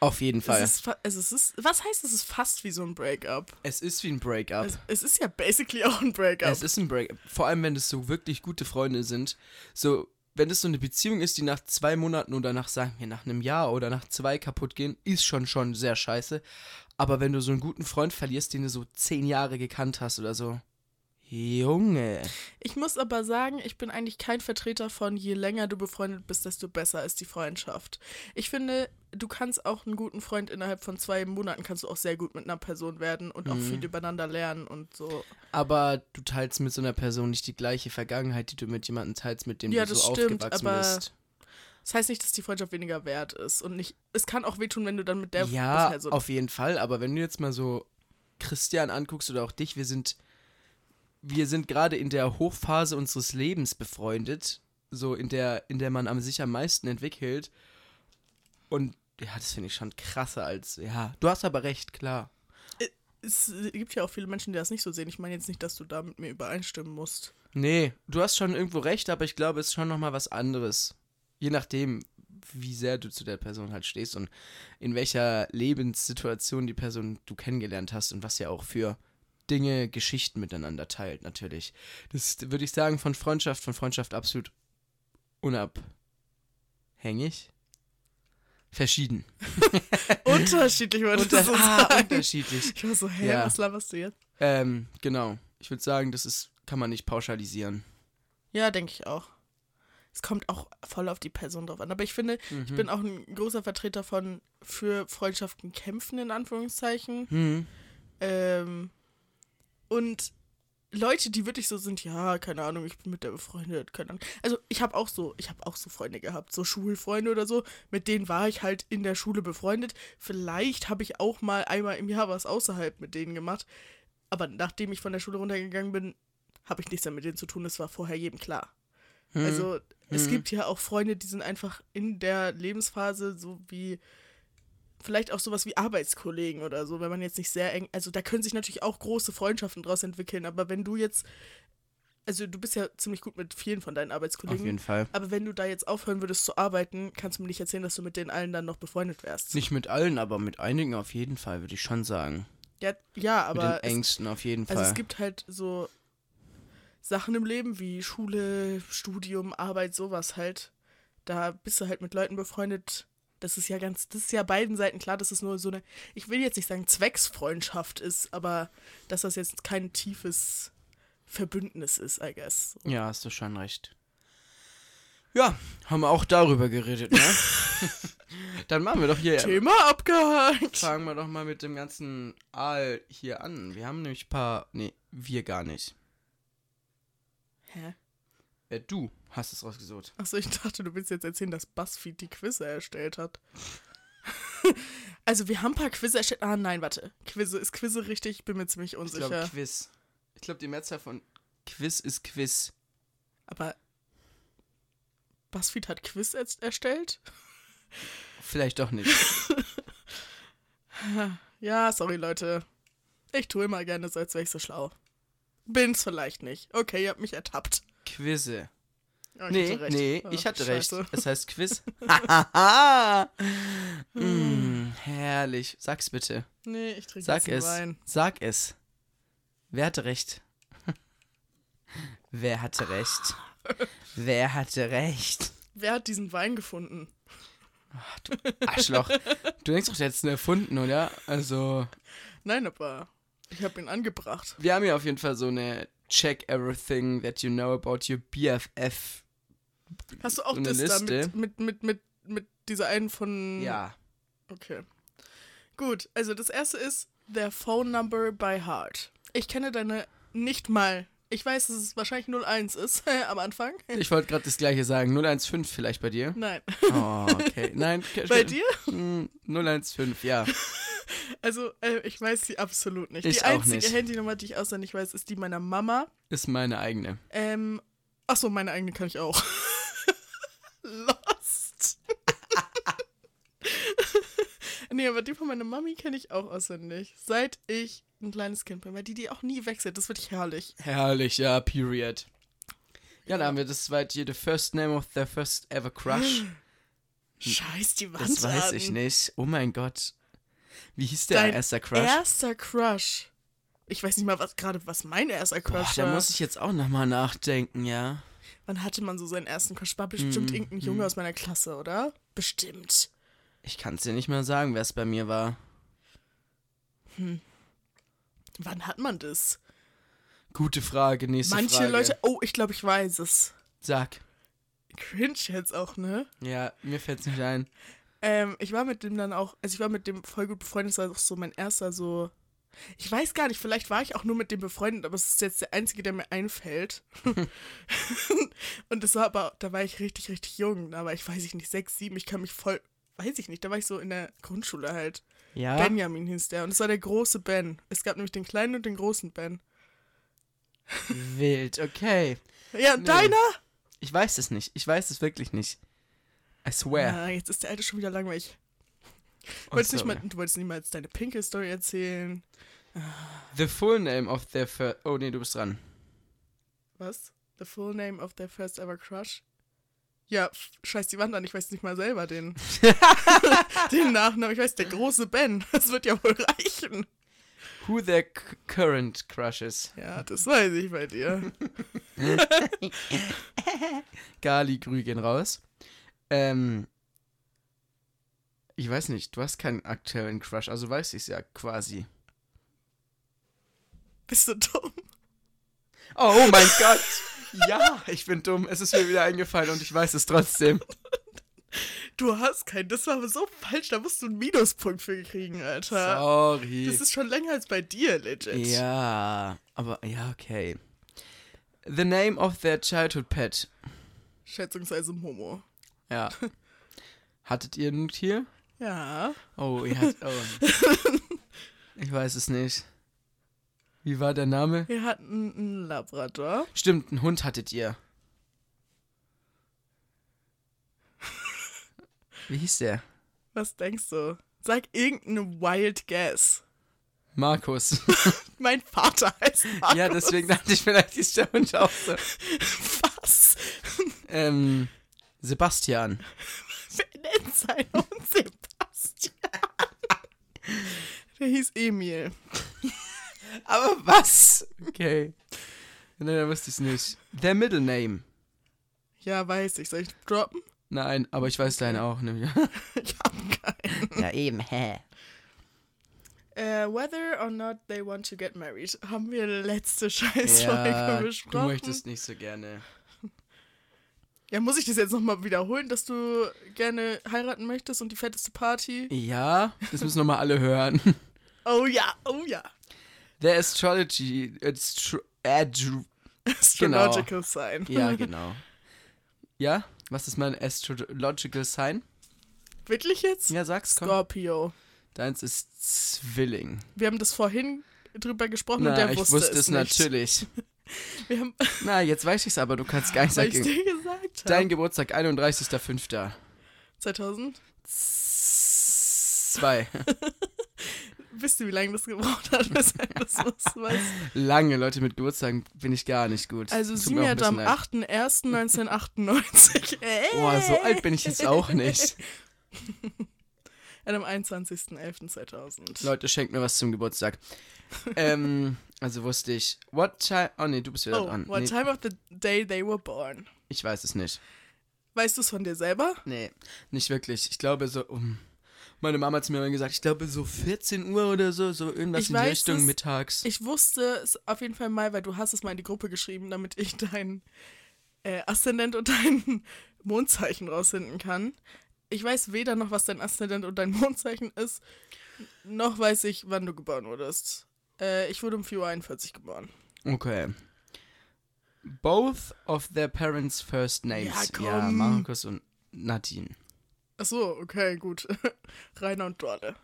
Auf jeden Fall. Es ist, es ist, was heißt, es ist fast wie so ein Breakup? es ist wie ein Breakup. Es, es ist ja basically auch ein Breakup. Es ist ein Break. Vor allem, wenn es so wirklich gute Freunde sind. So, wenn es so eine Beziehung ist, die nach zwei Monaten oder nach, sagen wir, nach einem Jahr oder nach zwei kaputt gehen, ist schon schon sehr scheiße. Aber wenn du so einen guten Freund verlierst, den du so zehn Jahre gekannt hast oder so. Junge. Ich muss aber sagen, ich bin eigentlich kein Vertreter von, je länger du befreundet bist, desto besser ist die Freundschaft. Ich finde, du kannst auch einen guten Freund innerhalb von zwei Monaten kannst du auch sehr gut mit einer Person werden und auch Mhm. viel übereinander lernen und so. Aber du teilst mit so einer Person nicht die gleiche Vergangenheit, die du mit jemandem teilst, mit dem Ja, du so stimmt, aufgewachsen bist. Das heißt nicht, dass die Freundschaft weniger wert ist und nicht. Es kann auch wehtun, wenn du dann mit der Ja, Person. auf jeden Fall. Aber wenn du jetzt mal so Christian anguckst oder auch dich, wir sind, wir sind gerade in der Hochphase unseres Lebens befreundet. so in der, in der man am sich am meisten entwickelt. Und ja, das finde ich schon krasser als, ja, du hast aber recht, klar. Es gibt ja auch viele Menschen, die das nicht so sehen. Ich meine jetzt nicht, dass du da mit mir übereinstimmen musst. Nee, du hast schon irgendwo recht, aber ich glaube, es ist schon nochmal was anderes. Je nachdem, wie sehr du zu der Person halt stehst und in welcher Lebenssituation die Person du kennengelernt hast und was ja auch für Dinge, Geschichten miteinander teilt, natürlich. Das würde ich sagen, von Freundschaft, von Freundschaft absolut unabhängig. Verschieden. Unterschiedlich würde Unter das so ah, sagen. unterschiedlich. Ich war so, hä, Ja. was laberst du jetzt? Ähm, genau. Ich würde sagen, das ist, kann man nicht pauschalisieren. Ja, denke ich auch. Es kommt auch voll auf die Person drauf an. Aber ich finde, ich Mhm. bin auch ein großer Vertreter von für Freundschaften kämpfen, in Anführungszeichen. Hm. Ähm, und Leute, die wirklich so sind, ja, keine Ahnung, ich bin mit der befreundet, keine Ahnung. Also ich habe auch so, ich habe auch so Freunde gehabt, so Schulfreunde oder so, mit denen war ich halt in der Schule befreundet. Vielleicht habe ich auch mal einmal im Jahr was außerhalb mit denen gemacht. Aber nachdem ich von der Schule runtergegangen bin, habe ich nichts mehr mit denen zu tun. Das war vorher jedem klar. Hm. Also es Mhm. gibt ja auch Freunde, die sind einfach in der Lebensphase so wie vielleicht auch sowas wie Arbeitskollegen oder so, wenn man jetzt nicht sehr eng, also da können sich natürlich auch große Freundschaften draus entwickeln, aber wenn du jetzt, also du bist ja ziemlich gut mit vielen von deinen Auf Arbeitskollegen, jeden Fall. aber wenn du da jetzt aufhören würdest zu arbeiten, kannst du mir nicht erzählen, dass du mit den allen dann noch befreundet wärst. Nicht mit allen, aber mit einigen auf jeden Fall, würde ich schon sagen. Ja, ja mit aber den es, Ängsten auf jeden also Fall. es gibt halt so Sachen im Leben wie Schule, Studium, Arbeit, sowas halt. Da bist du halt mit Leuten befreundet. Das ist ja ganz, das ist ja beiden Seiten klar, dass es nur so eine, ich will jetzt nicht sagen Zwecksfreundschaft ist, aber dass das jetzt kein tiefes Verbündnis ist, I guess. Ja, hast du schon recht. Ja, haben wir auch darüber geredet, ne? Dann machen wir doch hier. Thema abgehakt. Fangen wir doch mal mit dem ganzen Aal hier an. Wir haben nämlich ein paar. Nee, wir gar nicht. Hä? Äh, du hast es rausgesucht. Achso, ich dachte, du willst jetzt erzählen, dass BuzzFeed die Quizze erstellt hat. also, wir haben ein paar Quizze erstellt. Ah, nein, warte. Quizze, ist Quizze richtig? Ich bin mir ziemlich Ich unsicher. glaube, Quiz. Ich glaube, die Mehrzahl von Quiz ist Quiz. Aber BuzzFeed hat Quiz erst- erstellt? Vielleicht doch nicht. Ja, sorry, Leute. Ich tue immer gerne so, als wäre ich so schlau. Bin's vielleicht nicht. Okay, ihr habt mich ertappt. Quizze. Ich Nee, hatte recht. nee, Ah, ich hatte scheiße. recht. Es heißt Quiz. Hahaha. mm, herrlich. Sag's bitte. Nee, ich trinke Sag es. Wein. Sag es. Wer hatte recht? Wer hatte recht? Wer hatte recht? Wer hat diesen Wein gefunden? Arschloch. Du denkst doch, der hat's nur erfunden, oder? Also, Nein, aber ich habe ihn angebracht. wir haben ja auf jeden Fall so eine Check everything that you know about your BFF. Hast du auch So das da Liste. mit, mit, mit, mit, mit dieser einen von. Ja. Okay. Gut, also das erste ist Their Phone Number by Heart. Ich kenne deine nicht mal. Ich weiß, dass es wahrscheinlich 01 ist am Anfang. Ich wollte gerade das gleiche sagen. 015 vielleicht bei dir? Nein. Oh, okay. Nein. Bei dir? Hm, 015, ja. Also, äh, ich weiß sie absolut nicht. Ich die einzige nicht. Handynummer, die ich auswendig weiß, ist die meiner Mama. Ist meine eigene. Ähm, achso, meine eigene kann ich auch. Lost. Nee, aber die von meiner Mami kenne ich auch auswendig. Seit ich ein kleines Kind bin, weil die die auch nie wechselt. Das wird herrlich. Herrlich, ja, period. Ja, da haben wir das zweite hier, the first name of their first ever crush. Scheiß die Wand Das weiß an. ich nicht. Oh mein Gott. Wie hieß der Dein erste Crush? Erster Crush. Ich weiß nicht mal, was gerade was mein erster Boah, Crush da war. muss ich jetzt auch nochmal nachdenken, ja. Wann hatte man so seinen ersten Crush? War bestimmt Mhm, irgendein Junge aus meiner Klasse, oder? Bestimmt. Ich kann es dir nicht mehr sagen, wer es bei mir war. Wann hat man das? Gute Frage, nächste Manche Frage. Leute. Oh, ich glaube, ich weiß es. Sag. Cringe jetzt auch, ne? Ja, mir fällt's nicht ein. Ähm, ich war mit dem dann auch, also ich war mit dem voll gut befreundet, das war auch so mein erster so. Ich weiß gar nicht, vielleicht war ich auch nur mit dem befreundet, aber es ist jetzt der einzige, der mir einfällt. Und das war aber, da war ich richtig, richtig jung. Da war ich, weiß ich nicht, sechs, sieben, ich kann mich voll, weiß ich nicht, da war ich so in der Grundschule halt. Ja? Benjamin hieß der und es war der große Ben. Es gab nämlich den kleinen und den großen Ben. Wild, okay. Ja, Nee. deiner? Ich weiß es nicht. Ich weiß es wirklich nicht. I swear. Ah, jetzt ist der alte schon wieder langweilig. Du Oh, wolltest, nicht sorry. mal, du wolltest niemals deine Pinkel-Story erzählen. The full name of their first. Oh, nee, du bist dran. Was? The full name of their first ever crush? Ja, scheiß die Wand an, ich weiß nicht mal selber den, den Nachnamen. Ich weiß, der große Ben. Das wird ja wohl reichen. Who their c- current crushes. Ja, das weiß ich bei dir. Gali, Grü gehen raus. Ähm. Ich weiß nicht, du hast keinen aktuellen Crush, also weiß ich es ja quasi. Bist du dumm? Oh mein Gott! Ja, ich bin dumm. Es ist mir wieder eingefallen und ich weiß es trotzdem. Du hast keinen. Das war aber so falsch. Da musst du einen Minuspunkt für kriegen, Alter. Sorry. Das ist schon länger als bei dir, legit. Ja, aber ja, okay. The name of their childhood pet. Schätzungsweise Momo. Ja. Hattet ihr ein Tier? Ja. Oh, ihr hattet. Oh. Ich weiß es nicht. Wie war der Name? Wir hatten einen Labrador. Stimmt, einen Hund hattet ihr. Wie hieß der? Was denkst du? Sag irgendeine Wild Guess. Markus. Mein Vater heißt Markus. ja, deswegen dachte ich, vielleicht ist der Hund auch so. Was? Ähm, Sebastian. Wer nennt seinen Hund Sebastian? Der hieß Emil. Aber was? Okay. Nein, da wusste ich es nicht. Their middle name. Ja, weiß ich. Soll ich droppen? Nein, aber ich weiß deinen auch. Ne? Ich hab keinen. Ja, eben, hä? Äh, whether or not they want to get married. Haben wir letzte Scheißfolge Ja, du besprochen. möchtest nicht so gerne. Ja, muss ich das jetzt nochmal wiederholen, dass du gerne heiraten möchtest und die fetteste Party? Ja, das müssen nochmal alle hören. Oh ja, oh ja. The astrology. Astro Adr Astrological sign. ja, genau. Ja? Was ist mein astrological sign? Wirklich jetzt? Ja, sag's, komm. Scorpio. Deins ist Zwilling. Wir haben das vorhin drüber gesprochen und Na, der ich wusste, wusste es nicht. natürlich. Wir haben, Na, jetzt weiß ich's aber, du kannst gar nicht weil ich sagen. dir gesagt Dein habe. Geburtstag, 31.05. 2000. Zwei. Wisst ihr, wie lange das gebraucht hat, bis er das was weiß? Lange Leute mit Geburtstagen bin ich gar nicht gut. Also Tut sie mir auch ein hat am bisschen leid. 8.01.1998. Äh. Boah, so alt bin ich jetzt auch nicht. Er hat am 21.11.2000. Leute, schenkt mir was zum Geburtstag. ähm, also wusste ich. What time? Oh nee, du bist wieder Oh, dran. what Nee, time of the day they were born? ich weiß es nicht. Weißt du es von dir selber? Nee, nicht wirklich. Ich glaube so um. Meine Mama hat mir mal gesagt, ich glaube so 14 Uhr oder so, so irgendwas Ich in die weiß Richtung es. mittags. Ich wusste es auf jeden Fall mal, weil du hast es mal in die Gruppe geschrieben, damit ich dein äh, Aszendent und dein Mondzeichen rausfinden kann. Ich weiß weder noch, was dein Aszendent und dein Mondzeichen ist, noch weiß ich, wann du geboren wurdest. Äh, ich wurde um 4.41 Uhr geboren. Okay. Both of their parents' first names. Ja, komm. Markus und Nadine. Ach so, okay, gut. Rainer und Dorle.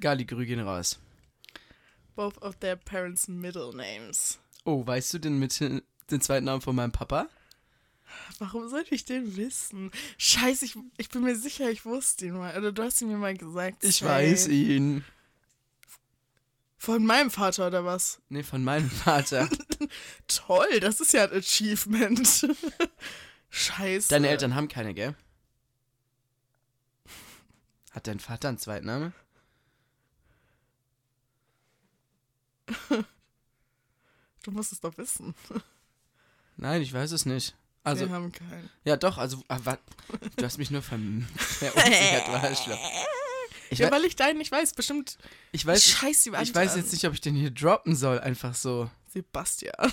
Gali Grü gehen raus. Both of their parents' middle names. Oh, weißt du den, Mitte, den zweiten Namen von meinem Papa? Warum sollte ich den wissen? Scheiße, ich, ich bin mir sicher, ich wusste ihn mal. Oder du hast ihn mir mal gesagt. Ich Safe. weiß ihn. Von meinem Vater oder was? Nee, von meinem Vater. Toll, das ist ja ein Achievement. Scheiße. Deine Eltern haben keine, gell? Hat dein Vater einen Zweitname? Du musst es doch wissen. Nein, ich weiß es nicht. Also, Wir haben keinen. ja doch, also, ah, wa- du hast mich nur verunsichert, du Arschloch. Ich, Ja, wei- weil ich deinen nicht weiß. Bestimmt. ich weiß, Scheiß die Wand ich weiß jetzt nicht, ob ich den hier droppen soll, einfach so. Sebastian.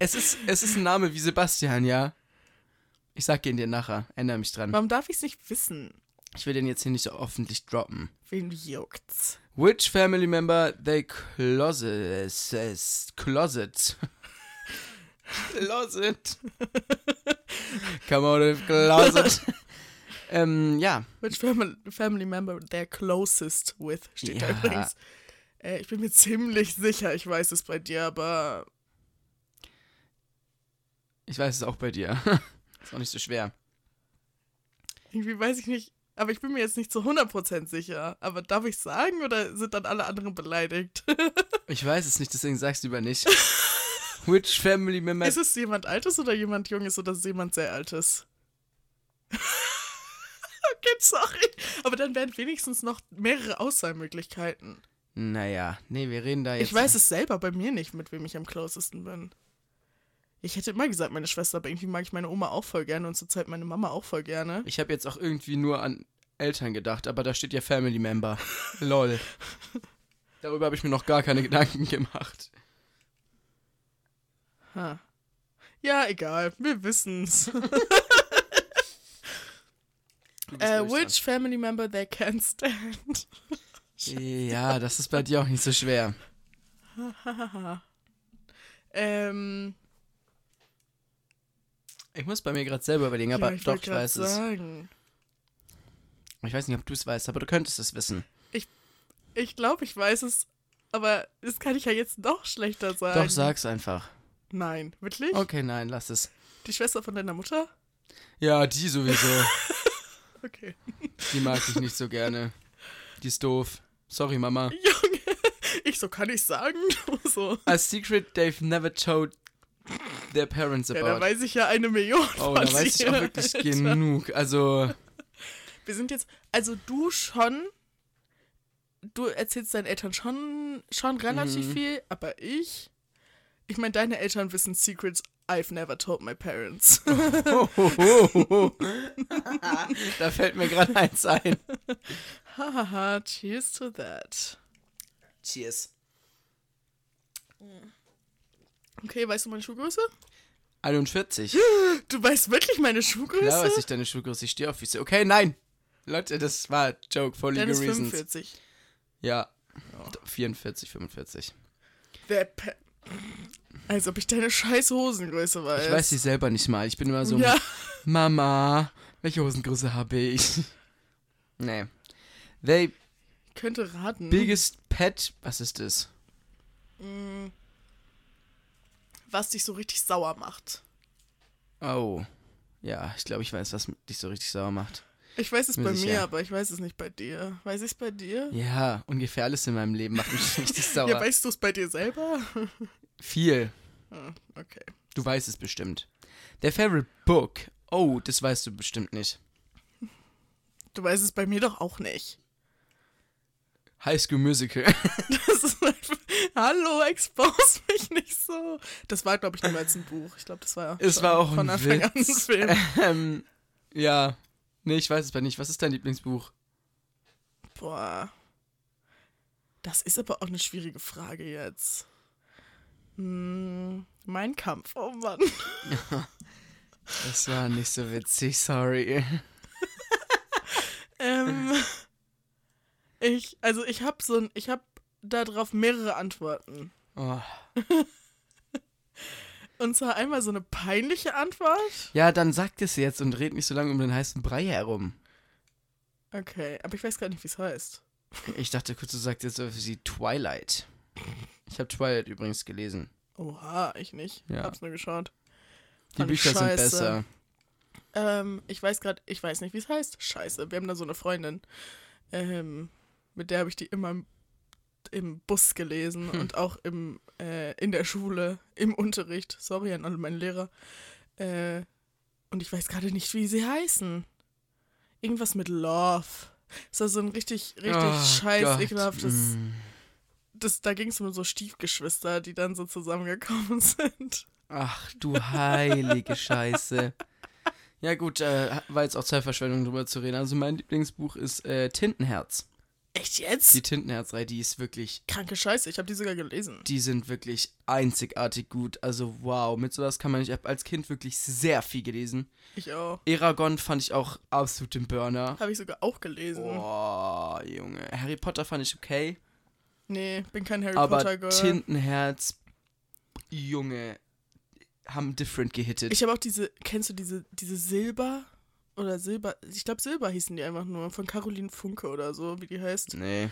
Es ist, es ist ein Name wie Sebastian, ja. Ich sag ihn dir nachher, ändere mich dran. Warum darf ich es nicht wissen? Ich will den jetzt hier nicht so öffentlich droppen. Wen juckt's? Which family member they closet closet closet come out of closet ähm, ja Which family, family member they're closest with, steht da Ja. übrigens. Äh, ich bin mir ziemlich sicher, ich weiß es bei dir, aber Ich weiß es auch bei dir. ist auch nicht so schwer. Irgendwie weiß ich nicht, aber ich bin mir jetzt nicht zu 100% sicher. Aber darf ich sagen oder sind dann alle anderen beleidigt? Ich weiß es nicht, deswegen sag's lieber nicht. Which family member... ist es jemand Altes oder jemand Junges oder ist es jemand sehr Altes? okay, sorry. Aber dann wären wenigstens noch mehrere Auswahlmöglichkeiten. Naja, nee, wir reden da jetzt... Ich weiß es selber bei mir nicht, mit wem ich am closesten bin. Ich hätte immer gesagt, meine Schwester, aber irgendwie mag ich meine Oma auch voll gerne und zurzeit meine Mama auch voll gerne. Ich habe jetzt auch irgendwie nur an Eltern gedacht, aber da steht ja Family Member. Lol. Darüber habe ich mir noch gar keine Gedanken gemacht. Ha. Ja, egal. Wir wissen's. Ich, which family member they can't stand? Ja, das ist bei dir auch nicht so schwer. ähm, Ich muss bei mir gerade selber überlegen, aber ja, ich doch, ich weiß es. sagen. Ich weiß nicht, ob du es weißt, aber du könntest es wissen. Ich glaube, ich weiß es, aber das kann ich ja jetzt noch schlechter sagen. Doch, sag's einfach. Nein, wirklich? Okay, nein, lass es. Die Schwester von deiner Mutter? Ja, die sowieso. Okay. Die mag ich nicht so gerne. Die ist doof. Sorry, Mama. Junge, ich so kann ich sagen. So. A secret they've never told their parents Ja, da about. weiß ich ja eine Million. oh, von da weiß ich auch wirklich Alter. genug. Also, Wir sind jetzt, also du schon, du erzählst deinen Eltern schon, schon relativ Mhm. viel, aber ich, ich meine, deine Eltern wissen Secrets I've never told my parents. ho, ho, ho. da fällt mir gerade eins ein. Hahaha, cheers to that. Cheers. Okay, weißt du meine Schuhgröße? 41. Du weißt wirklich meine Schuhgröße? Klar weiß ich deine Schuhgröße. Ich stehe auf Füße. Okay, nein. Leute, das war Joke for legal Dann ist reasons. 45. Ja. 44, 45. Wer pe Als ob ich deine scheiß Hosengröße weiß. Ich weiß sie selber nicht mal. Ich bin immer so, Ja, Mama, welche Hosengröße habe ich? nee. They könnte raten. biggest pet, was ist das? Mm. Was dich so richtig sauer macht. Oh. Ja, ich glaube, ich weiß, was dich so richtig sauer macht. Ich weiß es Mir bei mir, sicher. aber ich weiß es nicht bei dir. Weiß ich es bei dir? Ja, ungefähr alles in meinem Leben macht mich richtig sauer. Ja, weißt du es bei dir selber? Viel. Ah, okay. Du weißt es bestimmt. Der favorite book. Oh, das weißt du bestimmt nicht. Du weißt es bei mir doch auch nicht. High School Musical. Das ist einfach, Hallo, expose mich nicht so. Das war, glaube ich, niemals ein Buch. Ich glaube, das war, Es war auch von Anfang an ein Witz. Film. ähm, ja. Nee, ich weiß es bei nicht. Was ist dein Lieblingsbuch? Boah. Das ist aber auch eine schwierige Frage jetzt. Hm, mein Kampf, oh Mann. Das war nicht so witzig, sorry. Ähm, ich, also ich habe so ein, ich habe darauf mehrere Antworten. Oh. Und zwar einmal so eine peinliche Antwort. Ja, dann sag es jetzt und red nicht so lange um den heißen Brei herum. Okay, aber ich weiß gar nicht, wie es heißt. Ich dachte kurz, du sagst jetzt so wie Twilight. Ich habe Twilight übrigens gelesen. Oha, ich nicht. Ja. Hab's nur geschaut. Die Fand Bücher sind besser. Ähm, ich weiß gerade, ich weiß nicht, wie es heißt. Scheiße, wir haben da so eine Freundin. Ähm, mit der habe ich die immer im, im Bus gelesen Hm. und auch im, äh, in der Schule, im Unterricht. Sorry an alle meine Lehrer. Äh, und ich weiß gerade nicht, wie sie heißen. Irgendwas mit Love. Das war so ein richtig, richtig Oh scheiß ekelhaftes. Mm. Das, da ging es um so Stiefgeschwister, die dann so zusammengekommen sind. Ach du heilige Scheiße. Ja gut, äh, war jetzt auch Zeitverschwendung drüber zu reden. Also mein Lieblingsbuch ist äh, Tintenherz. Echt jetzt? Die Tintenherzreihe, die ist wirklich, Kranke Scheiße, ich habe die sogar gelesen. die sind wirklich einzigartig gut. Also wow, mit sowas kann man nicht. Ich habe als Kind wirklich sehr viel gelesen. Ich auch. Eragon fand ich auch absolut den Burner. Habe ich sogar auch gelesen. Boah, Junge. Harry Potter fand ich okay. Nee, bin kein Harry aber Potter Girl. Tintenherz, Junge, haben different gehittet. Ich habe auch diese, kennst du diese, diese Silber oder Silber, ich glaube Silber hießen die einfach nur, von Caroline Funke oder so, wie die heißt. nee.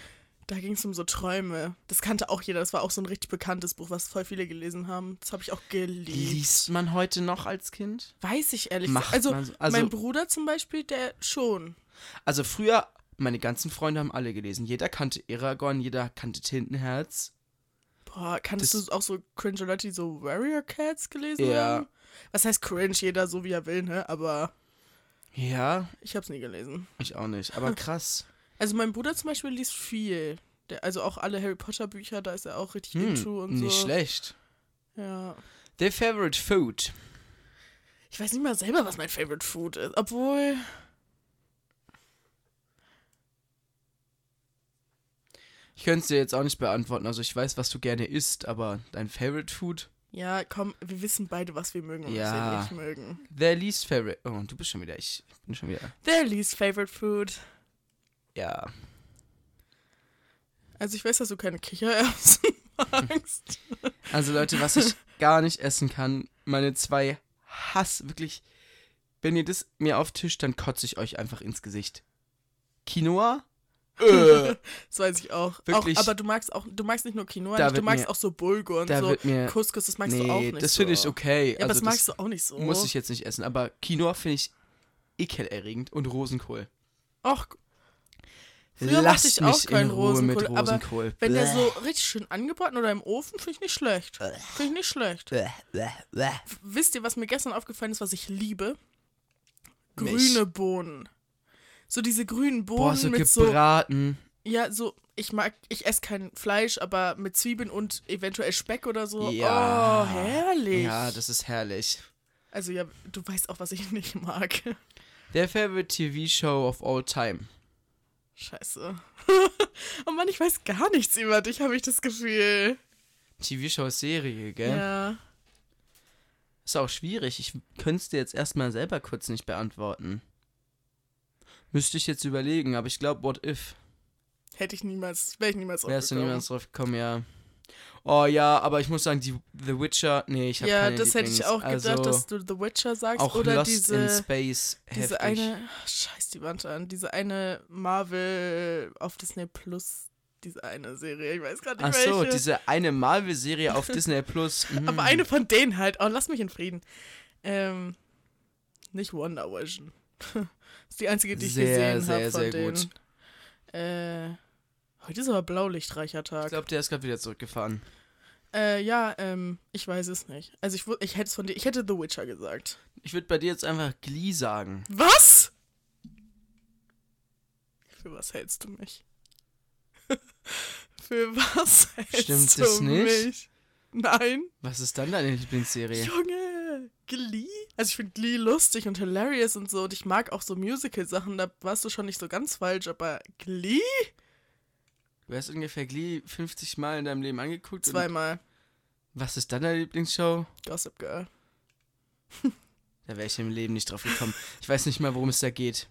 Da ging es um so Träume. Das kannte auch jeder. Das war auch so ein richtig bekanntes Buch, was voll viele gelesen haben. Das habe ich auch geliebt. Liest man heute noch als Kind? Weiß ich ehrlich Macht Also, so- also- mein Bruder zum Beispiel, der schon. Also früher, meine ganzen Freunde haben alle gelesen. Jeder kannte Aragorn, jeder kannte Tintenherz. Boah, kanntest Das- du auch so cringe Leute, die so Warrior Cats gelesen Ja. haben? Was heißt cringe? Jeder so wie er will, ne? Aber Ja, ich hab's nie gelesen. ich auch nicht. Aber krass. Also mein Bruder zum Beispiel liest viel. Der, also auch alle Harry Potter Bücher, da ist er auch richtig Hm, into und nicht so. schlecht. Ja. Their favorite food. Ich weiß nicht mal selber, was mein Favorite Food ist. Obwohl. Ich könnte es dir jetzt auch nicht beantworten. Also ich weiß, was du gerne isst, aber dein favorite food? Ja, komm, wir wissen beide, was wir mögen und Ja. was wir nicht mögen. Their least favorite. Oh, du bist schon wieder. Ich bin schon wieder. Their least favorite food. Ja. Also ich weiß, dass du keine Kichererbsen magst. Also Leute, was ich gar nicht essen kann, meine zwei Hass, wirklich, wenn ihr das mir auftischt, dann kotze ich euch einfach ins Gesicht. Quinoa? Äh, Das weiß ich auch. Wirklich? auch. Aber du magst auch, du magst nicht nur Quinoa, nicht, du magst mir- auch so Bulgur und so. mir. Couscous, das magst du auch Nee, nicht das so. finde ich okay. Ja, aber also das magst das du auch nicht so. muss ich jetzt nicht essen. Aber Quinoa finde ich ekelerregend und Rosenkohl. Och, Früher mochte ich auch keinen mit Rosenkohl, aber Rosenkohl. wenn der so richtig schön angebraten oder im Ofen, finde ich nicht schlecht. Finde ich nicht schlecht. Bäh, bäh. Wisst ihr, was mir gestern aufgefallen ist, was ich liebe? Mich. Grüne Bohnen. So diese grünen Bohnen Boah, so mit so gebraten. Ja, so, ich mag, ich esse kein Fleisch, aber mit Zwiebeln und eventuell Speck oder so. Ja. Oh, herrlich. Ja, das ist herrlich. also ja, du weißt auch, was ich nicht mag. Der favorite TV Show of all time. Scheiße. oh Mann, ich weiß gar nichts über dich, habe ich das Gefühl. TV Show ist Serie, gell? Ja. Ist auch schwierig. Ich könnte es dir jetzt erstmal selber kurz nicht beantworten. Müsste ich jetzt überlegen, aber ich glaube, what if? Hätte ich niemals, wäre ich niemals Wärst du niemals drauf gekommen, ja. Oh ja, aber ich muss sagen, die The Witcher, nee, ich habe Ja, keine das hätte ich auch gedacht, also, dass du The Witcher sagst. auch oder Lost diese, in Space, diese heftig. eine, ach, scheiß die Wand an, diese eine Marvel auf Disney Plus, diese eine Serie, ich weiß gerade nicht Ach so, welche. diese eine Marvel-Serie auf Disney Plus. mhm. Aber eine von denen halt. Oh, lass mich in Frieden. Ähm, nicht Wonder Vision. das ist die einzige, die ich Sehr, gesehen habe sehr, von sehr denen. gut. Äh, heute ist aber blaulichtreicher Ich Tag. glaube, der ist gerade wieder zurückgefahren. Äh, ja, ähm, ich weiß es nicht. Also ich, ich hätte es von dir, ich hätte The Witcher gesagt. Ich würde bei dir jetzt einfach Glee sagen. Was? Für was hältst du mich? Für was hältst Stimmt du es nicht? mich? Nein. Was ist dann deine Lieblingsserie? Junge, Glee? Also ich finde Glee lustig und hilarious und so und ich mag auch so Musical-Sachen, da warst du schon nicht so ganz falsch, aber Glee? Du hast ungefähr Glee 50 Mal in deinem Leben angeguckt. Zweimal. Was ist dann deine Lieblingsshow? Gossip Girl. Da wäre ich im Leben nicht drauf gekommen. Ich weiß nicht mal, worum es da geht.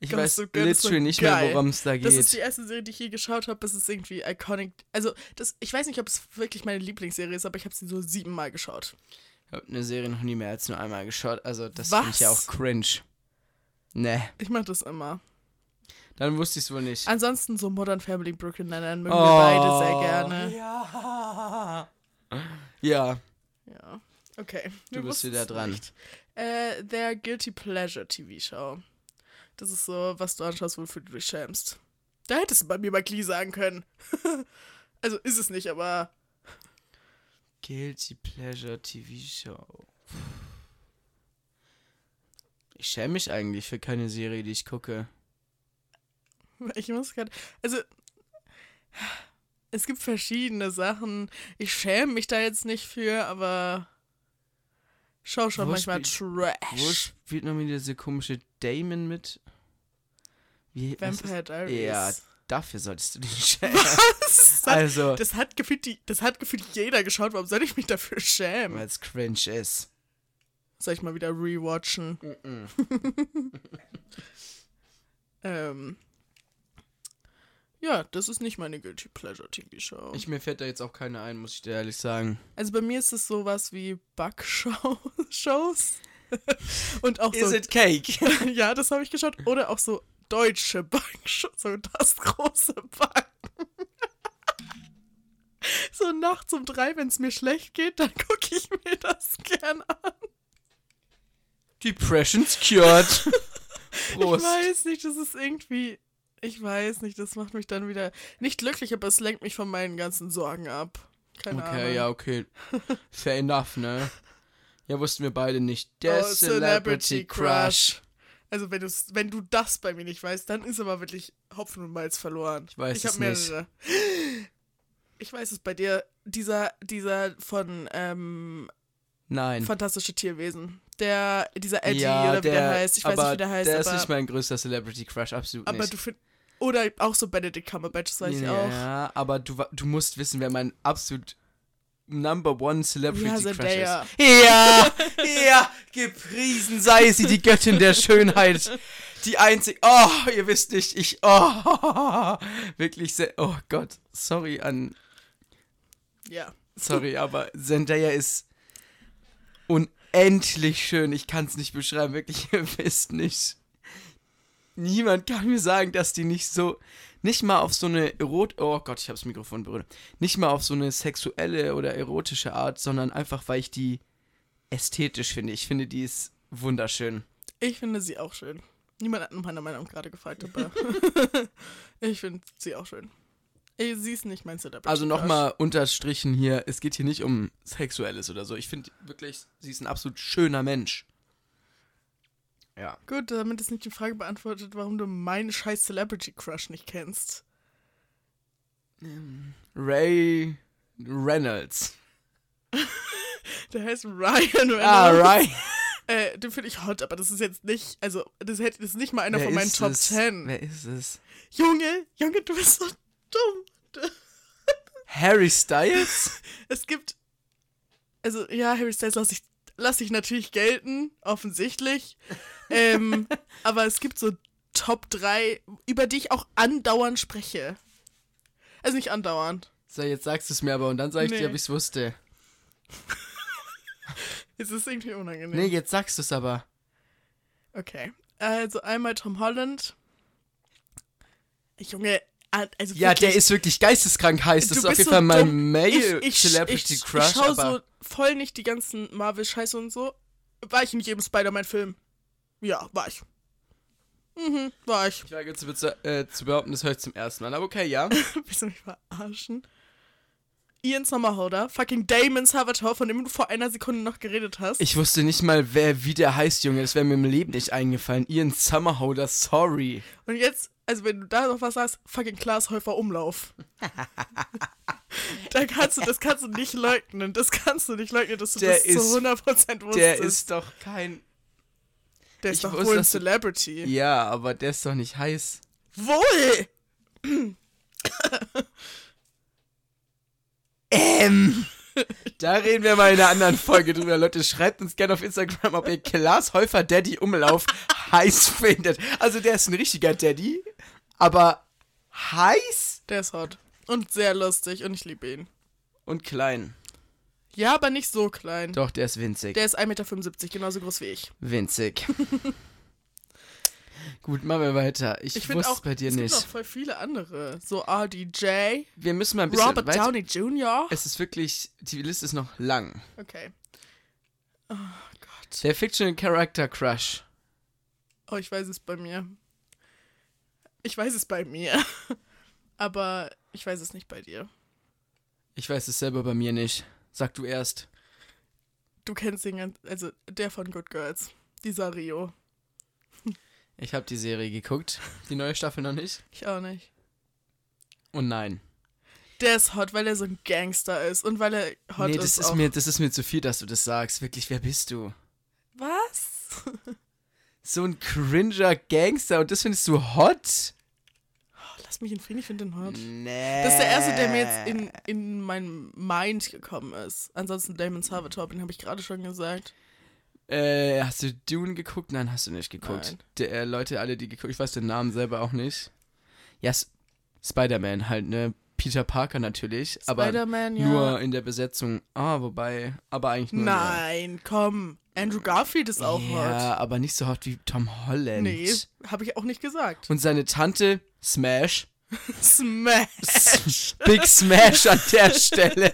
Ich Gossip weiß Girl so literally nicht mehr, geil. worum es da Das ist die geht. erste Serie, die ich je geschaut habe. Das ist irgendwie iconic. Also, das, ich weiß nicht, ob es wirklich meine Lieblingsserie ist, aber ich habe sie so siebenmal geschaut. Ich habe eine Serie noch nie mehr als nur einmal geschaut. Also, das finde ich ja auch cringe. Ne, Ich mache das immer. dann wusste ich es wohl nicht. Ansonsten so Modern Family, Brooklyn Nine-Nine mögen Oh, wir beide sehr gerne. Ja. Ja, Ja. Okay. Du bist wieder dran. nicht. Äh, their Guilty Pleasure TV Show. Das ist so, was du anschaust, wofür du dich schämst. Da hättest du bei mir bei Glee sagen können. also ist es nicht, aber Guilty Pleasure TV Show. Ich schäme mich eigentlich für keine Serie, die ich gucke. ich muss gerade. Also. Es gibt verschiedene Sachen. Ich schäme mich da jetzt nicht für, aber. Schau schon Wo manchmal Wo Trash. spielt noch wieder diese komische Damon mit? Wie, Vampire Diaries. Ja, dafür solltest du dich schämen. Das hat, Also, das hat gefühlt die, das hat gefühlt jeder geschaut. Warum soll ich mich dafür schämen? weil es cringe ist. Soll ich mal wieder rewatchen? ähm. Ja, das ist nicht meine Guilty Pleasure TV Show. Ich, mir fällt da jetzt auch keine ein, muss ich dir ehrlich sagen. also bei mir ist es sowas wie Backshows. Und auch so. Is it cake? ja, das habe ich geschaut. Oder auch so deutsche Backshows. So das große Backen. so nachts um drei, wenn es mir schlecht geht, dann gucke ich mir das gern an. Depression's cured. Prost. Ich weiß nicht, das ist irgendwie. Ich weiß nicht, das macht mich dann wieder nicht glücklich, aber es lenkt mich von meinen ganzen Sorgen ab. Keine Okay, Ahnung. ja, okay. Fair enough, ne? Ja, wussten wir beide nicht. Der Oh, Celebrity Crush. Also wenn, wenn du das bei mir nicht weißt, dann ist aber wirklich Hopfen und Malz verloren. Ich weiß ich es mehrere. Ich weiß es bei dir. Dieser, dieser von ähm, Nein. Fantastische Tierwesen. Der, dieser Eddie ja, oder wie der, der heißt. Ich weiß aber nicht, wie der heißt. Der aber, ist nicht mein größter Celebrity Crush, absolut aber nicht. du findest. Oder auch so Benedict Cumberbatch, das weiß ich auch. Ja, aber du, du musst wissen, wer mein absolut Number One Celebrity Ja, Crush Zendaya. ist. Ja, ja, gepriesen sei sie, die Göttin der Schönheit. Die einzig. Oh, ihr wisst nicht, ich. Oh, wirklich sehr. Oh Gott, sorry an. Ja. Sorry, aber Zendaya ist unendlich schön. Ich kann es nicht beschreiben, wirklich, ihr wisst nicht. Niemand kann mir sagen, dass die nicht so, nicht mal auf so eine Erot, oh Gott, ich habe das Mikrofon berührt, nicht mal auf so eine sexuelle oder erotische Art, sondern einfach, weil ich die ästhetisch finde. Ich finde, die ist wunderschön. Ich finde sie auch schön. Niemand hat nach meiner Meinung gerade gefragt, aber ich finde sie auch schön. Ey, sie ist nicht mein Celebrity Also nochmal unterstrichen hier, es geht hier nicht um Sexuelles oder so. Ich finde wirklich, sie ist ein absolut schöner Mensch. Ja. Gut, damit ist nicht die Frage beantwortet, warum du meinen scheiß Celebrity Crush nicht kennst. Ray Reynolds. Der heißt Ryan Reynolds. Ah, Ray. Äh, den finde ich hot, aber das ist jetzt nicht, also das, hätte, das ist nicht mal einer Wer von meinen Top es? 10. Wer ist es? Junge, Junge, du bist so dumm. Harry Styles? Es gibt, also ja, Harry Styles lasse ich, lass ich natürlich gelten, offensichtlich. ähm, aber es gibt so Top 3, über die ich auch andauernd spreche. Also nicht andauernd. So, jetzt sagst du es mir aber und dann sag ich Nee. dir, ob ich es wusste. Es ist irgendwie unangenehm. Nee, jetzt sagst du es aber. Okay. Also einmal Tom Holland. Junge, also Ja, wirklich, der ist wirklich geisteskrank heiß. Das ist auf jeden so Fall mein dumm. Male ich, ich, Celebrity ich, Crush. Ich schau aber so voll nicht die ganzen Marvel-Scheiße und so. War ich in jedem Spider-Man-Film? Ja, war ich. Mhm, war ich. ich wage zu, äh, zu behaupten, das höre ich zum ersten Mal. Aber okay, ja. Willst du mich verarschen? Ian Somerhalder, fucking Damon Salvatore, von dem du vor einer Sekunde noch geredet hast. Ich wusste nicht mal, wer wie der heißt, Junge. Das wäre mir im Leben nicht eingefallen. Ian Summerholder, sorry. Und jetzt, also wenn du da noch was sagst, fucking Klaas Häufer Umlauf. da kannst du, das kannst du nicht leugnen. Das kannst du nicht leugnen, dass du Der das ist- zu 100% wusstest. Der ist doch kein. der ist ich doch wusste, wohl ein dass du- Celebrity. Ja, aber der ist doch nicht heiß. Wohl! Ähm. Da reden wir mal in einer anderen Folge drüber. Leute, schreibt uns gerne auf Instagram, ob ihr Klaas Häufer Daddy Umlauf heiß findet. Also der ist ein richtiger Daddy, aber heiß Der ist hot. Und sehr lustig und ich liebe ihn. und klein. Ja, aber nicht so klein. Doch, der ist winzig. Der ist 1,75 Meter, genauso groß wie ich. winzig. Gut, machen wir weiter. Ich, Ich wusste auch, es bei dir es nicht. gibt noch voll viele andere. So RDJ, Wir müssen mal ein bisschen Robert weiter. Downey Jr. Es ist wirklich, die Liste ist noch lang. Okay. Oh Gott. Der Fictional Character Crush. Oh, ich weiß es bei mir. Ich weiß es bei mir. Aber ich weiß es nicht bei dir. Ich weiß es selber bei mir nicht. Sag du erst. Du kennst den ganz, also der von Good Girls. Dieser Rio. Ich habe die Serie geguckt. Die neue Staffel noch nicht. Ich auch nicht. Und nein. Der ist hot, weil er so ein Gangster ist und weil er hot nee, ist. das ist, auch. mir, das ist mir zu viel, dass du das sagst. Wirklich, wer bist du? Was? So ein cringer Gangster und das findest du hot? Oh, lass mich in Frieden, ich finde den hot. Nee. Das ist der erste, der mir jetzt in, in mein Mind gekommen ist. Ansonsten Damon Salvatore, den habe ich gerade schon gesagt. Äh, hast du Dune geguckt? Nein, hast du nicht geguckt. Der, äh, Leute, alle, die geguckt, ich weiß den Namen selber auch nicht. Ja, Spider-Man halt, ne? Peter Parker natürlich, aber ja. nur in der Besetzung. Ah, wobei, aber eigentlich nur. Nein, komm. Andrew Garfield ist auch ja, hot. aber nicht so hot wie Tom Holland. Nee, habe ich auch nicht gesagt. Und seine Tante, Smash. Smash. Big Smash an der Stelle.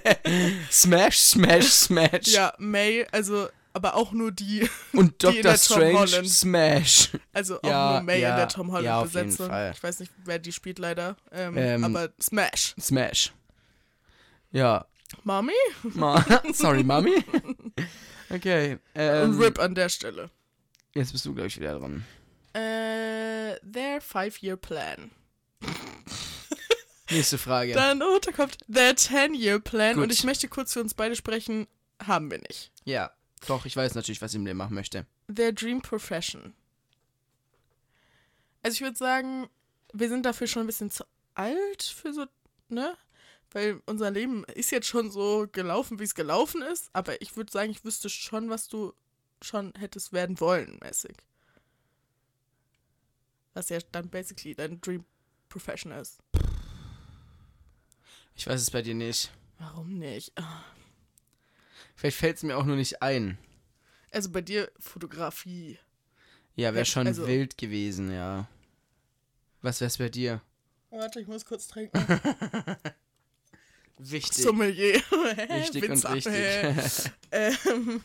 Smash, Smash, Smash. Ja, May, also, aber auch nur die, Und die in Doctor der Tom Strange, Holland. Smash. also auch Ja, nur May ja, in der Tom ja, Holland jeden Besetzung. Ich weiß nicht, wer die spielt leider. Ähm, Ähm, aber Smash. Smash. Ja. Mommy? Ma Sorry, Mami. Okay. Ähm, Und Rip an der Stelle. Jetzt bist du, glaube ich, wieder dran. Äh, their five-year plan. Nächste Frage. Dann, oh, da kommt their ten-year plan. Gut. Und ich möchte kurz für uns beide sprechen. Haben wir nicht. ja. Doch, ich weiß natürlich, was ich im Leben machen möchte. Their dream profession. Also ich würde sagen, wir sind dafür schon ein bisschen zu alt für so, ne? Weil unser Leben ist jetzt schon so gelaufen, wie es gelaufen ist. Aber ich würde sagen, ich wüsste schon, was du schon hättest werden wollen, mäßig. Was ja dann basically dein Dream Profession ist. Ich weiß es bei dir nicht. Warum nicht? Ah. Vielleicht fällt es mir auch nur nicht ein. Also bei dir Fotografie. Ja, wäre schon also- wild gewesen, ja. Was wär's bei dir? Warte, ich muss kurz trinken. Wichtig. Sommelier. Wichtig und äh. Ähm,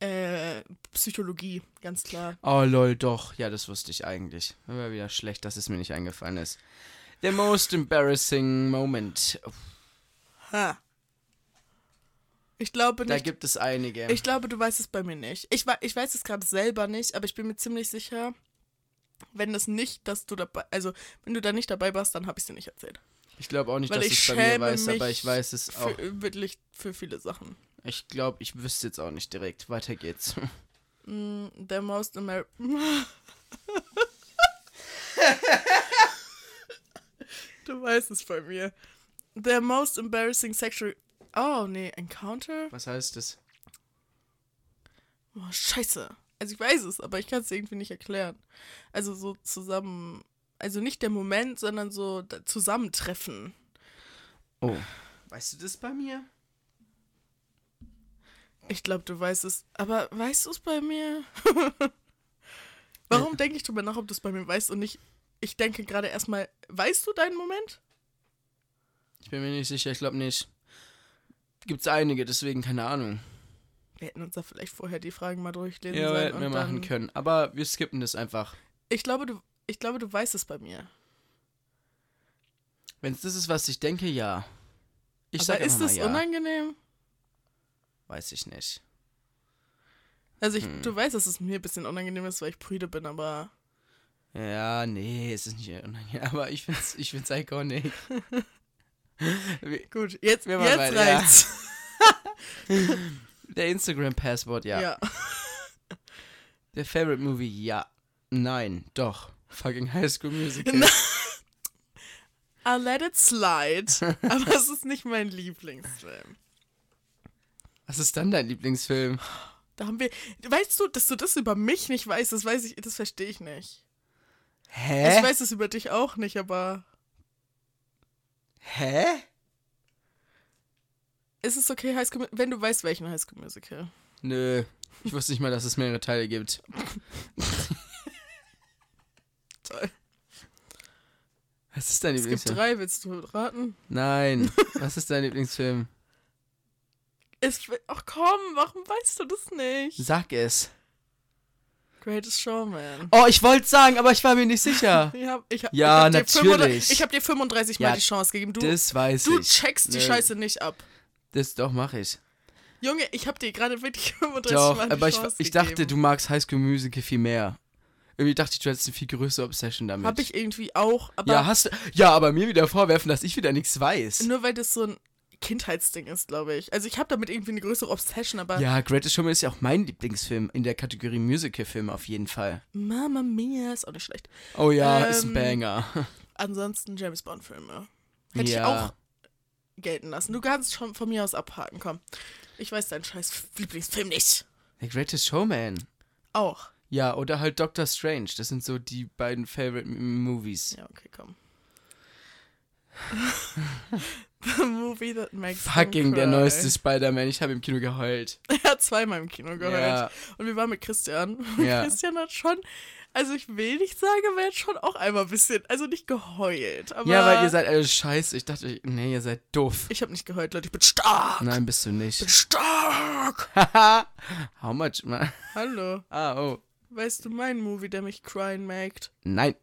äh, Psychologie, ganz klar. oh lol, doch. Ja, das wusste ich eigentlich. War wieder schlecht, dass es mir nicht eingefallen ist. The most embarrassing moment. Ha. Ich glaube Da nicht. gibt es einige. Ich glaube, du weißt es bei mir nicht. Ich, ich weiß es gerade selber nicht, aber ich bin mir ziemlich sicher, wenn das nicht, dass du dabei, also wenn du da nicht dabei warst, dann habe ich es dir nicht erzählt. Ich glaube auch nicht, Weil dass ich es bei mir weiß, aber ich weiß es auch. Für, wirklich für viele Sachen. Ich glaube, ich wüsste jetzt auch nicht direkt. Weiter geht's. Mm, the most Amer Du weißt es bei mir. The most embarrassing sexual. Oh, nee, Encounter? Was heißt das? Oh, scheiße. Also ich weiß es, aber ich kann es irgendwie nicht erklären. Also so zusammen. Also nicht der Moment, sondern so Zusammentreffen. Oh. Weißt du das bei mir? Ich glaube, du weißt es. Aber weißt du es bei mir? Warum denke ich drüber nach, ob du es bei mir weißt und nicht. Ich denke gerade erstmal, weißt du deinen Moment? Ich bin mir nicht sicher, ich glaube nicht. Gibt's einige, deswegen keine Ahnung. Wir hätten uns da vielleicht vorher die Fragen mal durchlesen Ja, sollen. hätten wir machen können. Aber wir skippen das einfach. Ich glaube, du, ich glaube, du weißt es bei mir. Wenn es das ist, was ich denke, ja. Ich Aber sag ist es ja. unangenehm? Weiß ich nicht. Also ich, Hm. du weißt, dass es mir ein bisschen unangenehm ist, weil ich prüde bin, aber Ja, nee, es ist nicht unangenehm. Aber ich find's, ich find's iconic. Gut, jetzt, Wir jetzt weiter, ja. reicht's. Der Instagram-Passwort, ja. Ja. Der Favorite Movie, ja. Nein, doch. Fucking High School Musical. I'll let it slide. aber es ist nicht mein Lieblingsfilm. Was ist dann dein Lieblingsfilm? Da haben wir. Weißt du, dass du das über mich nicht weißt, das weiß ich, das verstehe ich nicht. Hä? Ich weiß es über dich auch nicht, aber Hä? ist es okay, High School, wenn du weißt, welchen High School Musical? Nö. Ich wusste nicht mal, dass es mehrere Teile gibt. Toll. Was ist dein Es gibt Lieblingsfilm? drei, willst du raten? Nein. Was ist dein Lieblingsfilm? Es, ach komm, warum weißt du das nicht? Sag es. Greatest Showman. Oh, ich wollte sagen, aber ich war mir nicht sicher. Ich hab, ich hab, Ja, ich hab dir 35 natürlich. ich habe dir 35 Mal Ja, die Chance gegeben. Du, Das weiß du ich. checkst die Nö. Scheiße nicht ab. Das doch mache ich. Junge, ich habe dir gerade wirklich 35 Doch, Mal die aber ich, Chance ich dachte, gegeben. du magst High School Musical viel mehr. Irgendwie dachte ich, du hättest eine viel größere Obsession damit. Hab ich irgendwie auch, aber ja, hast. Ja, aber mir wieder vorwerfen, dass ich wieder nichts weiß. nur weil das so ein Kindheitsding ist, glaube ich. Also ich habe damit irgendwie eine größere Obsession, aber Ja, Greatest Showman ist ja auch mein Lieblingsfilm in der Kategorie Musical-Film auf jeden Fall. Mama Mia ist auch nicht schlecht. Oh ja, ist ein Ähm, Banger. Ansonsten James Bond Filme. Hätte ja. ich auch gelten lassen. Du kannst schon von mir aus abhaken, komm. Ich weiß deinen scheiß Lieblingsfilm nicht. The Greatest Showman. Auch. Ja, oder halt Doctor Strange. Das sind so die beiden Favorite Movies. Ja, okay, komm. The movie that makes Fucking der neueste Spider-Man. Ich habe im Kino geheult. Er hat zweimal im Kino geheult. Ja, Und wir waren mit Christian. Ja. Christian hat schon Also ich will nicht sagen, aber jetzt schon auch einmal ein bisschen, also nicht geheult, Ja, weil ihr seid alle scheiße. Ich dachte, nee, ihr seid doof. ich habe nicht geheult, Leute, ich bin stark. Nein, bist du Ich bin nicht. stark. Haha. How much, man? Hallo, Ah, oh. weißt du meinen Movie, der mich crying macht? Nein.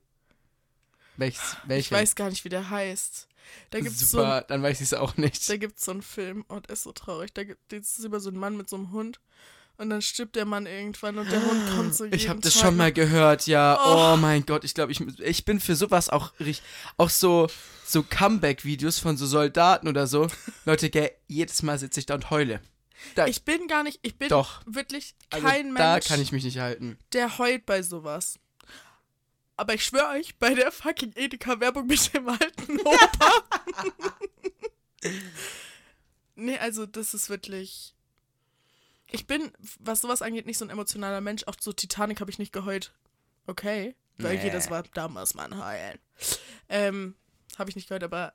Welches? Ich Welcher? weiß gar nicht, wie der heißt. Da gibt's so Super, ein, dann weiß ich es auch nicht. da gibt's so einen Film, oh, der ist so traurig. Da gibt es über so einen Mann mit so einem Hund und dann stirbt der Mann irgendwann und der Hund kommt so Ich jeden habe das schon mal gehört, ja. Oh. Oh, mein Gott, ich glaube, ich, ich bin für sowas auch richtig. Auch so, so Comeback-Videos von so Soldaten oder so. Leute, gell, jedes Mal sitze ich da und heule. Da, Ich bin gar nicht, ich bin Doch. wirklich also, kein da Mensch, kann ich mich nicht halten. der heult bei sowas. Aber ich schwöre euch, bei der fucking Edeka-Werbung mit dem alten Opa. nee, also das ist wirklich. Ich bin, was sowas angeht, nicht so ein emotionaler Mensch. Auch so Titanic habe ich nicht geheult. Okay. Weil Nee. jedes war damals mein Heulen. Ähm, habe ich nicht geheult, aber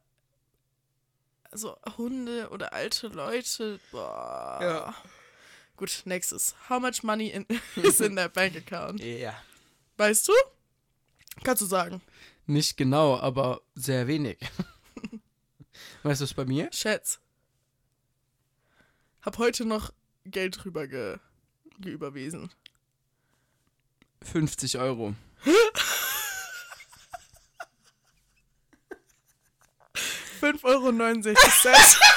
so Hunde oder alte Leute, boah. Ja. Gut, nächstes. How much money in, is in their bank account? Ja. Weißt du? Kannst du sagen. Nicht genau, aber sehr wenig. weißt du es bei mir? Schätz. Hab heute noch Geld drüber ge, geüberwiesen. 50 Euro. 5,69 Euro. Ich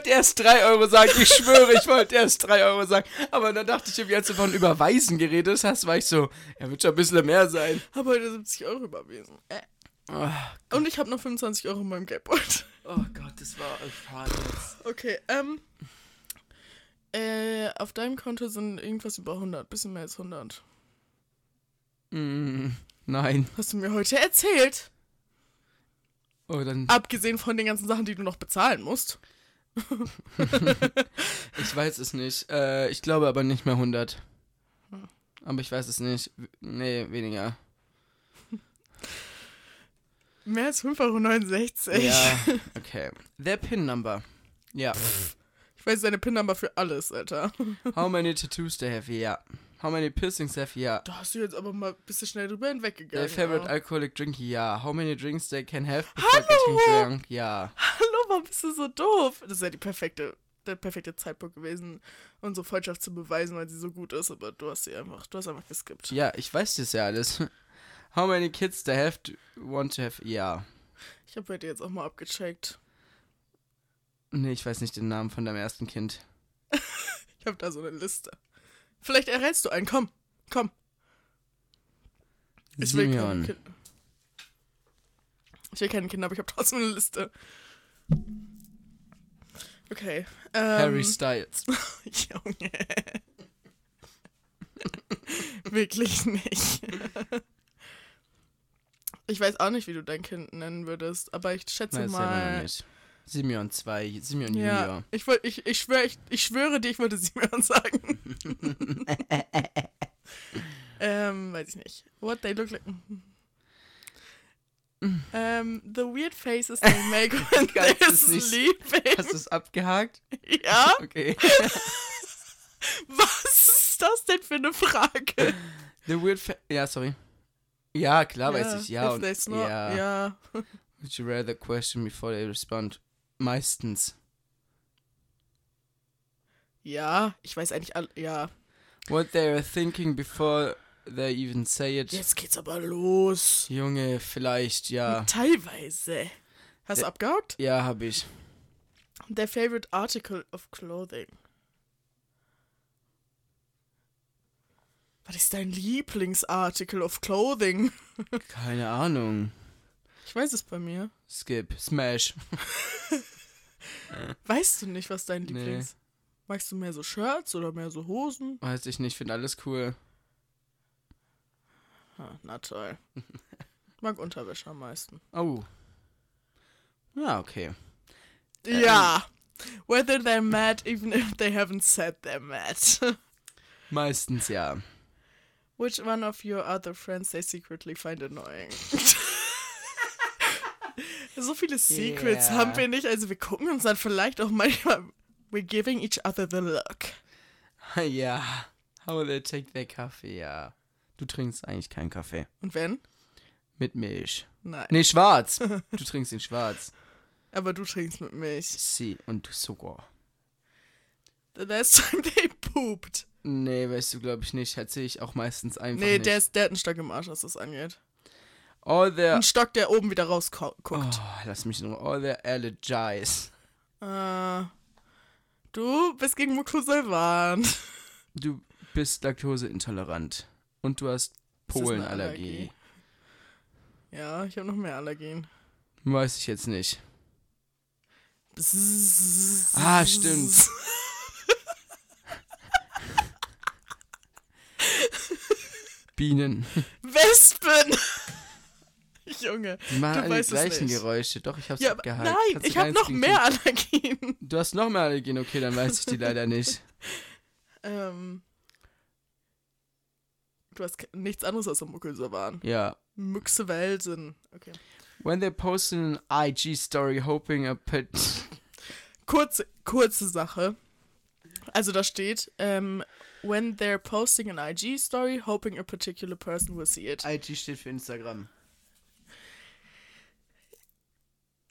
wollte erst 3 Euro sagen, ich schwöre, ich wollte erst 3 Euro sagen. Aber dann dachte ich, als du von Überweisen geredet hast, war ich so, ja, wird schon ein bisschen mehr sein. Hab heute 70 Euro überwiesen. Äh. Oh, Und ich habe noch 25 Euro in meinem Geldbeutel. oh Gott, das war schade. Okay, ähm. Äh, auf deinem Konto sind irgendwas über 100, bisschen mehr als 100. Mm, nein. Hast du mir heute erzählt? Oh, dann, Abgesehen von den ganzen Sachen, die du noch bezahlen musst. ich weiß es nicht. Äh, ich glaube aber nicht mehr 100. Aber ich weiß es nicht. Nee, weniger. Mehr als 5,69 Euro. Ja, okay. The PIN Number. Ja. Ich weiß deine PIN-Number für alles, Alter. How many tattoos they have? Ja. How many piercings they have? Ja. Da hast du jetzt aber mal ein bisschen schnell drüber hinweggegangen. Their favorite ja. alcoholic drink? Ja. How many drinks they can have before getting drunk? Ja. Hallo, warum bist du so doof? Das ist ja die perfekte, der perfekte Zeitpunkt gewesen, unsere Freundschaft zu beweisen, weil sie so gut ist, aber du hast sie einfach, du hast einfach geskippt. Ja, ich weiß das ja alles. How many kids they have to want to have? Ja. Ich habe heute jetzt auch mal abgecheckt. Nee, ich weiß nicht den Namen von deinem ersten Kind. Ich habe da so eine Liste. Vielleicht errätst du einen. Komm, komm. Ich will Simeon. Kinder. Ich will keine Kinder, aber ich habe trotzdem eine Liste. Okay. Ähm, Harry Styles. Junge. Wirklich nicht. Ich weiß auch nicht, wie du dein Kind nennen würdest, aber ich schätze Weiß mal. nicht. Simeon 2, Simeon Ja, Junior. ich, wollt, ich, ich, schwör, ich, ich schwöre dir, ich wollte Simeon sagen. ähm, weiß ich nicht. What they look like. Ähm, the weird faces they make when they're sleeping. Hast du es abgehakt? Ja? Okay. Was ist das denn für eine Frage? The weird fa Ja, sorry. Ja, klar Ja, weiß ich. Ja, if und, snore- ja. ja. Would you rather question before they respond? Meistens. Ja, ich weiß eigentlich all. Ja. What they are thinking before they even say it. Jetzt geht's aber los. Junge, vielleicht, ja. Teilweise. Hast du Ja. abgehakt? Ja, hab ich. Their favorite article of clothing. Was ist dein Lieblingsarticle of clothing? Keine Ahnung. Ich weiß es bei mir. Skip. Smash. Weißt du nicht, was dein Nee. Lieblings... Magst du mehr so Shirts oder mehr so Hosen? Weiß ich nicht, finde alles cool. Ah, na toll. Ich mag Unterwäsche am meisten. Oh. Ja, okay. Ja. Whether they're mad even if they haven't said they're mad. Meistens ja. Which one of your other friends they secretly find annoying? so viele Secrets Ja. haben wir nicht. Also wir gucken uns dann vielleicht auch manchmal. We're giving each other the look. Ja. How they take their Kaffee, ja. Du trinkst eigentlich keinen Kaffee. Und wenn? Mit Milch. Nein. Nee, schwarz. Du trinkst ihn schwarz. Aber du trinkst mit Milch. Sie und Zucker. The last time they pooped. Nee, weißt du, glaube ich nicht. Erzähle ich auch meistens einfach Nee, nicht. der, ist, der hat einen Stock im Arsch, was das angeht. All their... Ein Stock, der oben wieder rausguckt. Oh, lass mich Ruhe. All their allergies. Äh, du bist gegen Mucosolvan. Du bist laktoseintolerant. Und du hast Polenallergie. Ja, ich habe noch mehr Allergien. Weiß ich jetzt nicht. Ah, stimmt. Bienen. Wespen! Junge. Die machen Du alle die gleichen. Geräusche. Doch, ich hab's Ja, abgehalten. nein, Kannst ich habe keins noch mehr Allergien. Du hast noch mehr Allergien. Okay, dann weiß ich die leider nicht. Ähm, du hast nichts anderes außer Muckelsavan. Ja. Müchsewelsen. Okay. When they post an IG story hoping a pet... Kurze, kurze Sache. Also da steht, ähm, when they're posting an IG story, hoping a particular person will see it. IG steht für Instagram.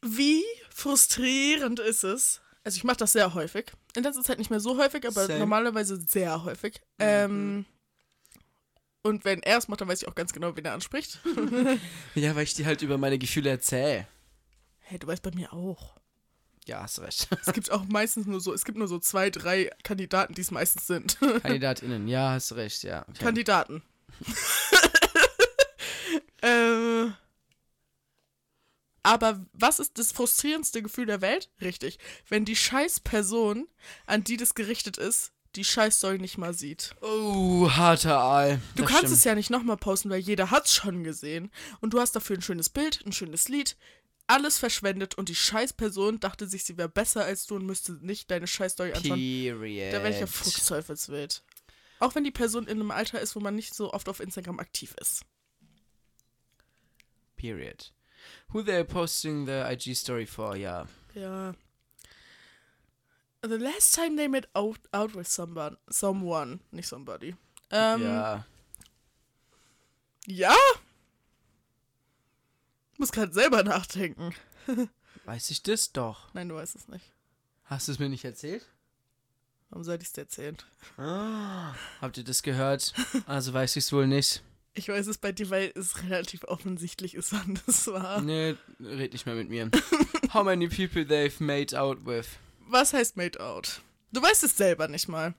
Wie frustrierend ist es? Also ich mache das sehr häufig. In letzter Zeit nicht mehr so häufig, aber Same. normalerweise sehr häufig. Ähm, und wenn er es macht, dann weiß ich auch ganz genau, wen er anspricht. Ja, weil ich dir halt über meine Gefühle erzähle. hey, du weißt bei mir auch. Ja, hast recht. Es gibt auch meistens nur so, es gibt nur so zwei, drei Kandidaten, die es meistens sind. KandidatInnen, ja, hast recht, ja. Okay. Kandidaten. äh, aber was ist das frustrierendste Gefühl der Welt? Richtig. Wenn die scheiß Person, an die das gerichtet ist, die Scheißstory nicht mal sieht. Oh, harter Aal. Du Das kannst stimmt. es ja nicht nochmal posten, weil jeder hat's schon gesehen. Und du hast dafür ein schönes Bild, ein schönes Lied, alles verschwendet und die Scheißperson dachte sich, sie wäre besser als du und müsste nicht deine Scheißstory anschauen. Period. Da wäre ich ja Fuchsteufelswild. Auch wenn die Person in einem Alter ist, wo man nicht so oft auf Instagram aktiv ist. Period. Who they're posting the IG story for, ja. Ja. The last time they met out, out with someone, someone, nicht somebody. Ähm, ja. ja. Muss gerade selber nachdenken. Weiß ich das doch. Nein, du weißt es nicht. Hast du es mir nicht erzählt? Warum soll ich es dir erzählen? Habt ihr das gehört? Also weiß ich es wohl nicht. Ich weiß es bei dir, weil es relativ offensichtlich ist, wann das war. Nee, red nicht mehr mit mir. How many people they've made out with? Was heißt made out? Du weißt es selber nicht mal.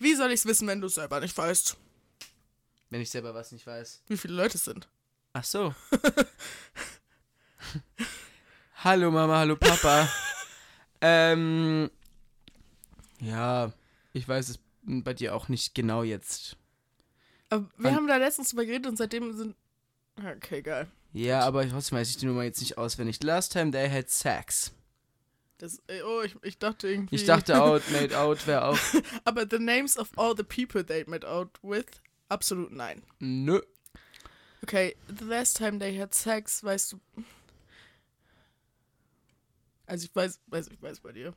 Wie soll ich es wissen, wenn du es selber nicht weißt? Wenn ich selber was nicht weiß. Wie viele Leute es sind? Ach so. hallo Mama, hallo Papa. ähm, ja, ich weiß es bei dir auch nicht genau jetzt. Aber wir Wann- haben da letztens drüber geredet und seitdem sind. Okay, geil. Ja, aber trotzdem weiß ich die Nummer jetzt nicht auswendig. Last time they had sex. Das, äh, oh, ich, ich dachte irgendwie. Ich dachte out, made out wäre auch. Aber the names of all the people they met out with? Absolut nein. Nö. Okay, the last time they had sex, weißt du. Also ich weiß, weiß, ich weiß bei dir.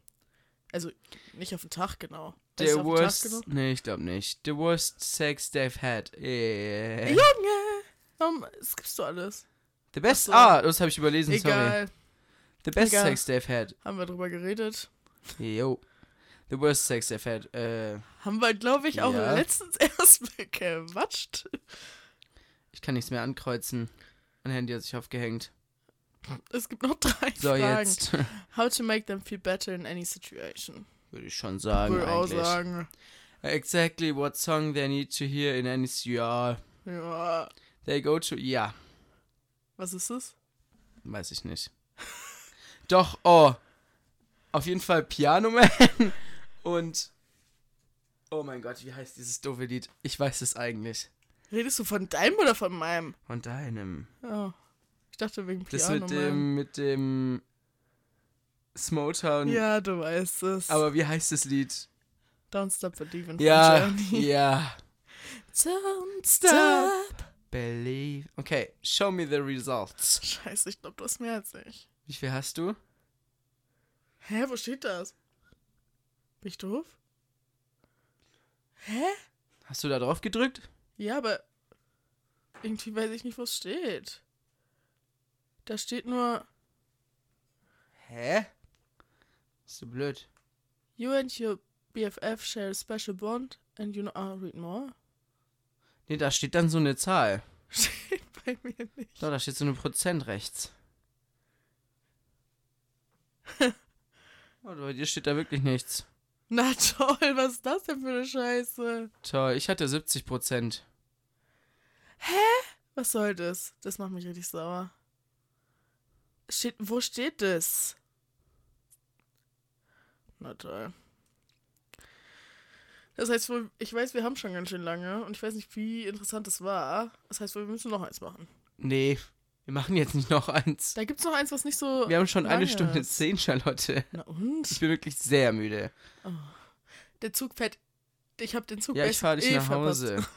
Also nicht auf den Tag genau. The worst. genau? Nee, ich glaube nicht. The worst sex they've had. Yeah. Junge! Warum skippst du alles? The best. so. Ah, das habe ich überlesen, sorry. The best Egal. sex they've had. haben wir drüber geredet. Yo. The worst sex they've had. Äh, Haben wir, glaube ich, auch Ja. letztens erst gequatscht. ich kann nichts mehr ankreuzen. Mein Handy hat sich aufgehängt. Es gibt noch drei So, Fragen. jetzt. How to make them feel better in any situation. Würde ich schon sagen, Würde auch eigentlich. sagen. Exactly what song they need to hear in any... Ja. Ja. They go to... Ja. Was ist es? Weiß ich nicht. Doch, oh. Auf jeden Fall Piano Man und. Oh mein Gott, wie heißt dieses doofe Lied? Ich weiß es eigentlich. Redest du von deinem oder von meinem? Von deinem. Oh. Ich dachte wegen Das Piano mit Man. dem, mit dem Smotown. Ja, du weißt es. Aber wie heißt das Lied? Don't Stop Believing Ja, von Journey. ja. Don't Stop. Believe. Okay, show me the results. Scheiße, ich glaube, du hast mehr als ich. Wie viel hast du? Hä, wo steht das? Bin ich doof? Hä? Hast du da drauf gedrückt? Ja, aber irgendwie weiß ich nicht, wo es steht. Da steht nur, Hä? Ist so blöd. you and your BFF share a special bond and you know, ah, read more. Nee, da steht dann so eine Zahl. Steht bei mir nicht. Doch, da steht so eine Prozent rechts. oh, bei dir steht da wirklich nichts. Na toll, was ist das denn für eine Scheiße? Toll, ich hatte 70 Prozent. Was soll das? Das macht mich richtig sauer. Steht, wo steht das? Na toll. Das heißt, wohl- ich weiß, wir haben schon ganz schön lange und ich weiß nicht, wie interessant das war. Das heißt, wir müssen noch eins machen. Nee, wir machen jetzt nicht noch eins. Da gibt's noch eins, was nicht so. Wir haben schon eine Stunde ist. zehn, Charlotte. Na und? Ich bin wirklich sehr müde. Der Zug fährt. Ich habe den Zug Ja, ich fahre dich eh nach verpasst. Hause.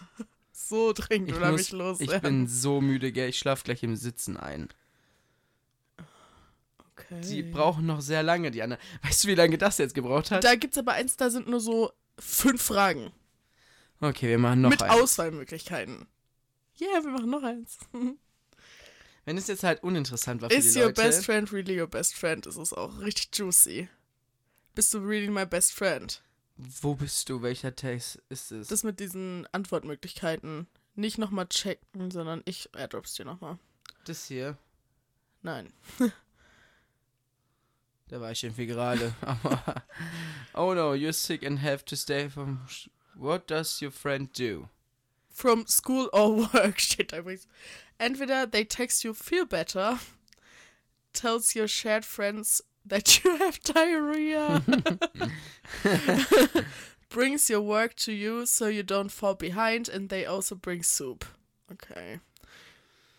So dringend, Ich, oder muss, mich los? ich bin so müde, gell? Ich schlaf gleich im Sitzen ein. okay. Die brauchen noch sehr lange, die anderen. Weißt du, wie lange das jetzt gebraucht hat? Da gibt's aber eins, da sind nur so fünf Fragen. Okay, wir machen noch mit eins. Auswahlmöglichkeiten. Ja, yeah, wir machen noch eins. Wenn es jetzt halt uninteressant war für Is die your Leute. best friend really your best friend? Ist es auch richtig juicy. Bist du really my best friend? Wo bist du? Welcher Text ist es? Das mit diesen Antwortmöglichkeiten. Nicht nochmal checken, sondern ich airdrops dir nochmal. das hier. Nein. Da war ich irgendwie gerade. Oh no, you're sick and have to stay from. What does your friend do? From school or work steht da übrigens. Entweder they text you feel better, tells your shared friends that you have diarrhea, brings your work to you so you don't fall behind, and they also bring soup. Okay.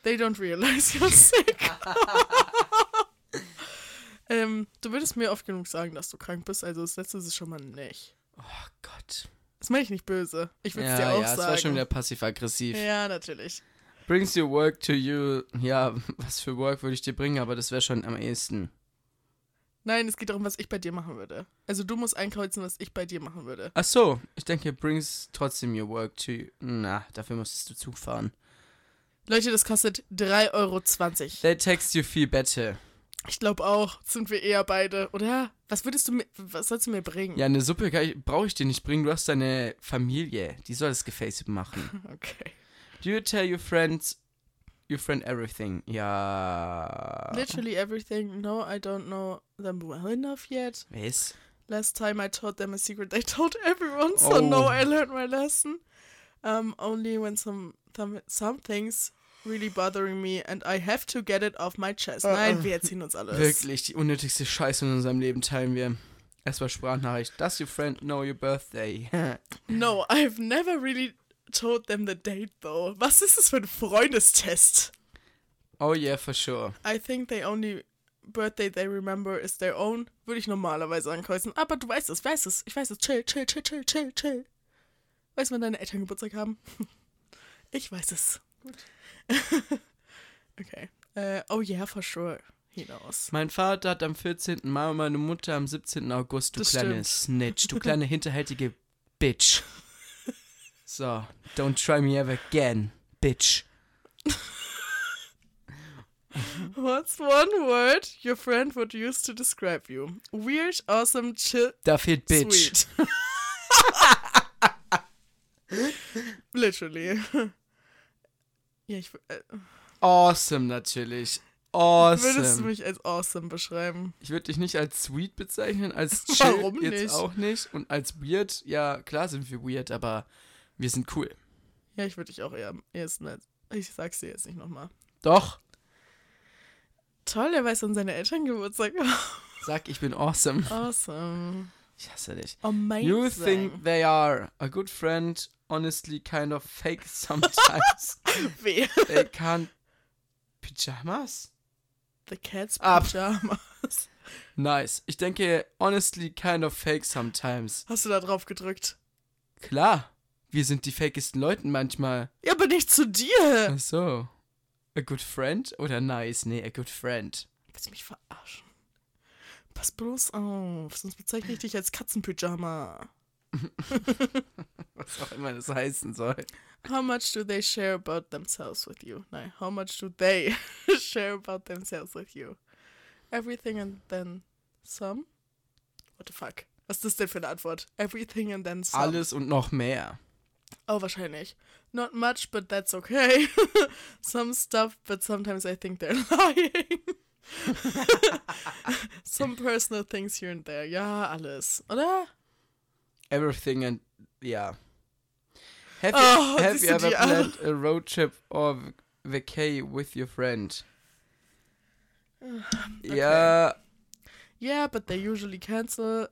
They don't realize you're sick. ähm, du würdest mir oft genug sagen, dass du krank bist, also das letzte ist es schon mal nicht. Oh Gott. Das meine ich nicht böse. Ich würde es Ja, dir auch ja, sagen. war schon wieder passiv-aggressiv. ja, natürlich. Brings your work to you. Ja, was für Work würde ich dir bringen, aber das wäre schon am ehesten. Nein, es geht darum, was ich bei dir machen würde. Also du musst einkreuzen, was ich bei dir machen würde. Ach so, ich denke, brings trotzdem your work to you. Na, dafür musstest du Zug fahren. Leute, das kostet 3,20 Euro. They text you feel better. Ich glaube auch, sind wir eher beide. Oder? Was würdest du mir, was sollst du mir bringen? Ja, eine Suppe brauche ich dir nicht bringen. Du hast deine Familie. Die soll das Gefäß machen. Okay. Do you tell your friends, your friend everything? Ja. Literally everything. No, I don't know them well enough yet. Was? Last time I told them a secret, they told everyone. So Oh. no, I learned my lesson. Um, only when some, some some things really bothering me and I have to get it off my chest. Uh, Nein, uh. wir erzählen uns alles. Wirklich, die unnötigste Scheiße in unserem Leben teilen wir. Erstmal Sprachnachricht. Does your friend know your birthday? No, I've never really told them the date though. Was ist das für ein Freundestest? oh yeah, for sure. I think the only birthday they remember is their own. Würde ich normalerweise ankreuzen. Aber du weißt es, weißt es. Ich weiß es. Chill, chill, chill, chill, chill, chill. Weißt du, wann deine Eltern Geburtstag haben? Ich weiß es. Gut. okay. Äh, oh yeah, for sure. Hinaus. Mein Vater hat am 14. Mai und meine Mutter am 17. August, du Das kleine Snitch, du kleine hinterhältige Bitch. So, don't try me ever again, Bitch. What's one word your friend would use to describe you? Weird, awesome, chill, Da fehlt Bitch. Sweet. Literally. Ja, ich äh, Awesome natürlich. würdest du Awesome. mich als awesome beschreiben. Ich würde dich nicht als sweet bezeichnen, als chill Warum jetzt nicht? auch nicht und als weird, ja, klar sind wir weird, aber wir sind cool. Ja, ich würde dich auch eher ehesten als. Ich sag's dir jetzt nicht nochmal. Doch, Toll, er weiß, wann seine Eltern Geburtstag sag, ich bin awesome. Awesome. Ich hasse dich. Amazing. You think they are a good friend, honestly kind of fake sometimes. Wer? they can't Pyjamas? The Cat's Ab. Pyjamas. Nice. Ich denke, honestly kind of fake sometimes. Hast du da drauf gedrückt? Klar, wir sind die fakesten Leuten manchmal. Ja, aber nicht zu dir. Ach so. A good friend oder nice? Nee, a good friend. Willst du mich verarschen? Pass bloß auf, sonst bezeichne ich dich als Katzenpyjama. Was auch immer das heißen soll. How much do they share about themselves with you? Nein, how much do they share about themselves with you? Everything and then some? What the fuck? Was ist das denn für eine Antwort? Everything and then some. Alles und noch mehr. Oh, wahrscheinlich. Not much, but that's okay. some stuff, but sometimes I think they're lying. some personal things here and there. Ja, alles. Oder? Everything and yeah. Have Oh, you, have you ever planned a road trip or vacay with your friend? Ja, Yeah, but they usually cancel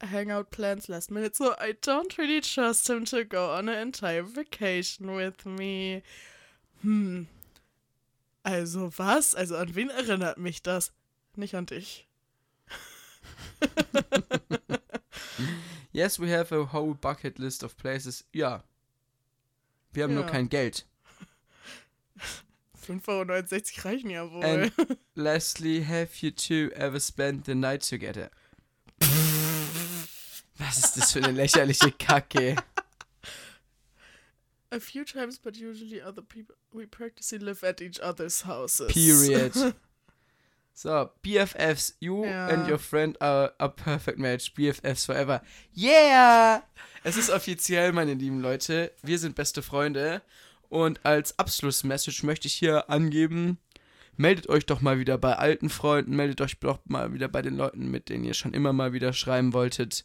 hangout plans last minute, so I don't really trust him to go on an entire vacation with me. Hm. Also was? Also an wen erinnert mich das? Nicht an dich. yes, we have a whole bucket list of places. Ja. Wir haben nur Ja. kein Geld. 5,69 Euro reichen ja wohl. And Leslie, have you two ever spent the night together? Was ist das für eine lächerliche Kacke? A few times, but usually other people. We practically live at each other's houses. Period. So, BFFs, you Ja. and your friend are a perfect match. BFFs forever. Yeah! Es ist offiziell, meine lieben Leute. Wir sind beste Freunde. Und als Abschlussmessage möchte ich hier angeben, meldet euch doch mal wieder bei alten Freunden, meldet euch doch mal wieder bei den Leuten, mit denen ihr schon immer mal wieder schreiben wolltet,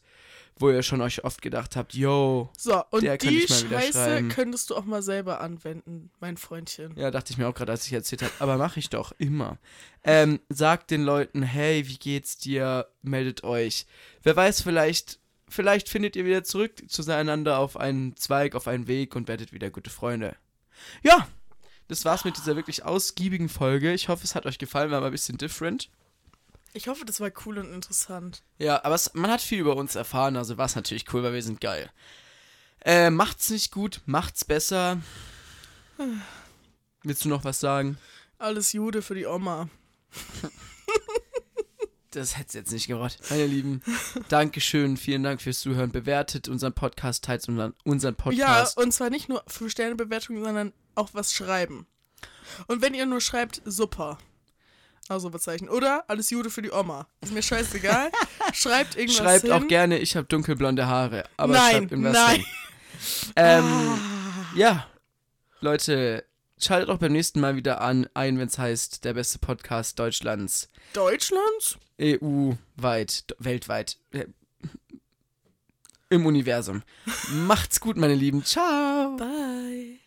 wo ihr schon euch oft gedacht habt, yo, So, und Der kann die ich mal wieder Scheiße schreiben. könntest du auch mal selber anwenden, mein Freundchen. Ja, dachte ich mir auch gerade, als ich erzählt habe. Aber mache ich doch immer. Ähm, sagt den Leuten, hey, wie geht's dir? Meldet euch. Wer weiß, vielleicht, vielleicht findet ihr wieder zurück zueinander auf einen Zweig, auf einen Weg und werdet wieder gute Freunde. Ja, das war's mit dieser wirklich ausgiebigen Folge. Ich hoffe, es hat euch gefallen, war mal ein bisschen different. Ich hoffe, das war cool und interessant. Ja, aber es, man hat viel über uns erfahren, also war es natürlich cool, weil wir sind geil. Äh, macht's nicht gut, macht's besser. Willst du noch was sagen? Alles Jude für die Oma. Das hätte jetzt nicht gebracht. Meine Lieben, Dankeschön, vielen Dank fürs Zuhören. Bewertet unseren Podcast, teilt unseren, unseren Podcast. Ja, und zwar nicht nur 5-Sterne-Bewertungen, sondern auch was schreiben. Und wenn ihr nur schreibt, super. Ausrufezeichen. Oder alles Jude für die Oma. Ist mir scheißegal. schreibt irgendwas Schreibt hin. auch gerne, ich habe dunkelblonde Haare. Aber Nein, schreibt irgendwas nein. hin. Ähm, ja, Leute, schaltet auch beim nächsten Mal wieder an, ein, wenn es heißt, der beste Podcast Deutschlands. Deutschlands? EU-weit, weltweit. äh, Im Universum. Macht's gut, meine Lieben. Ciao. Bye.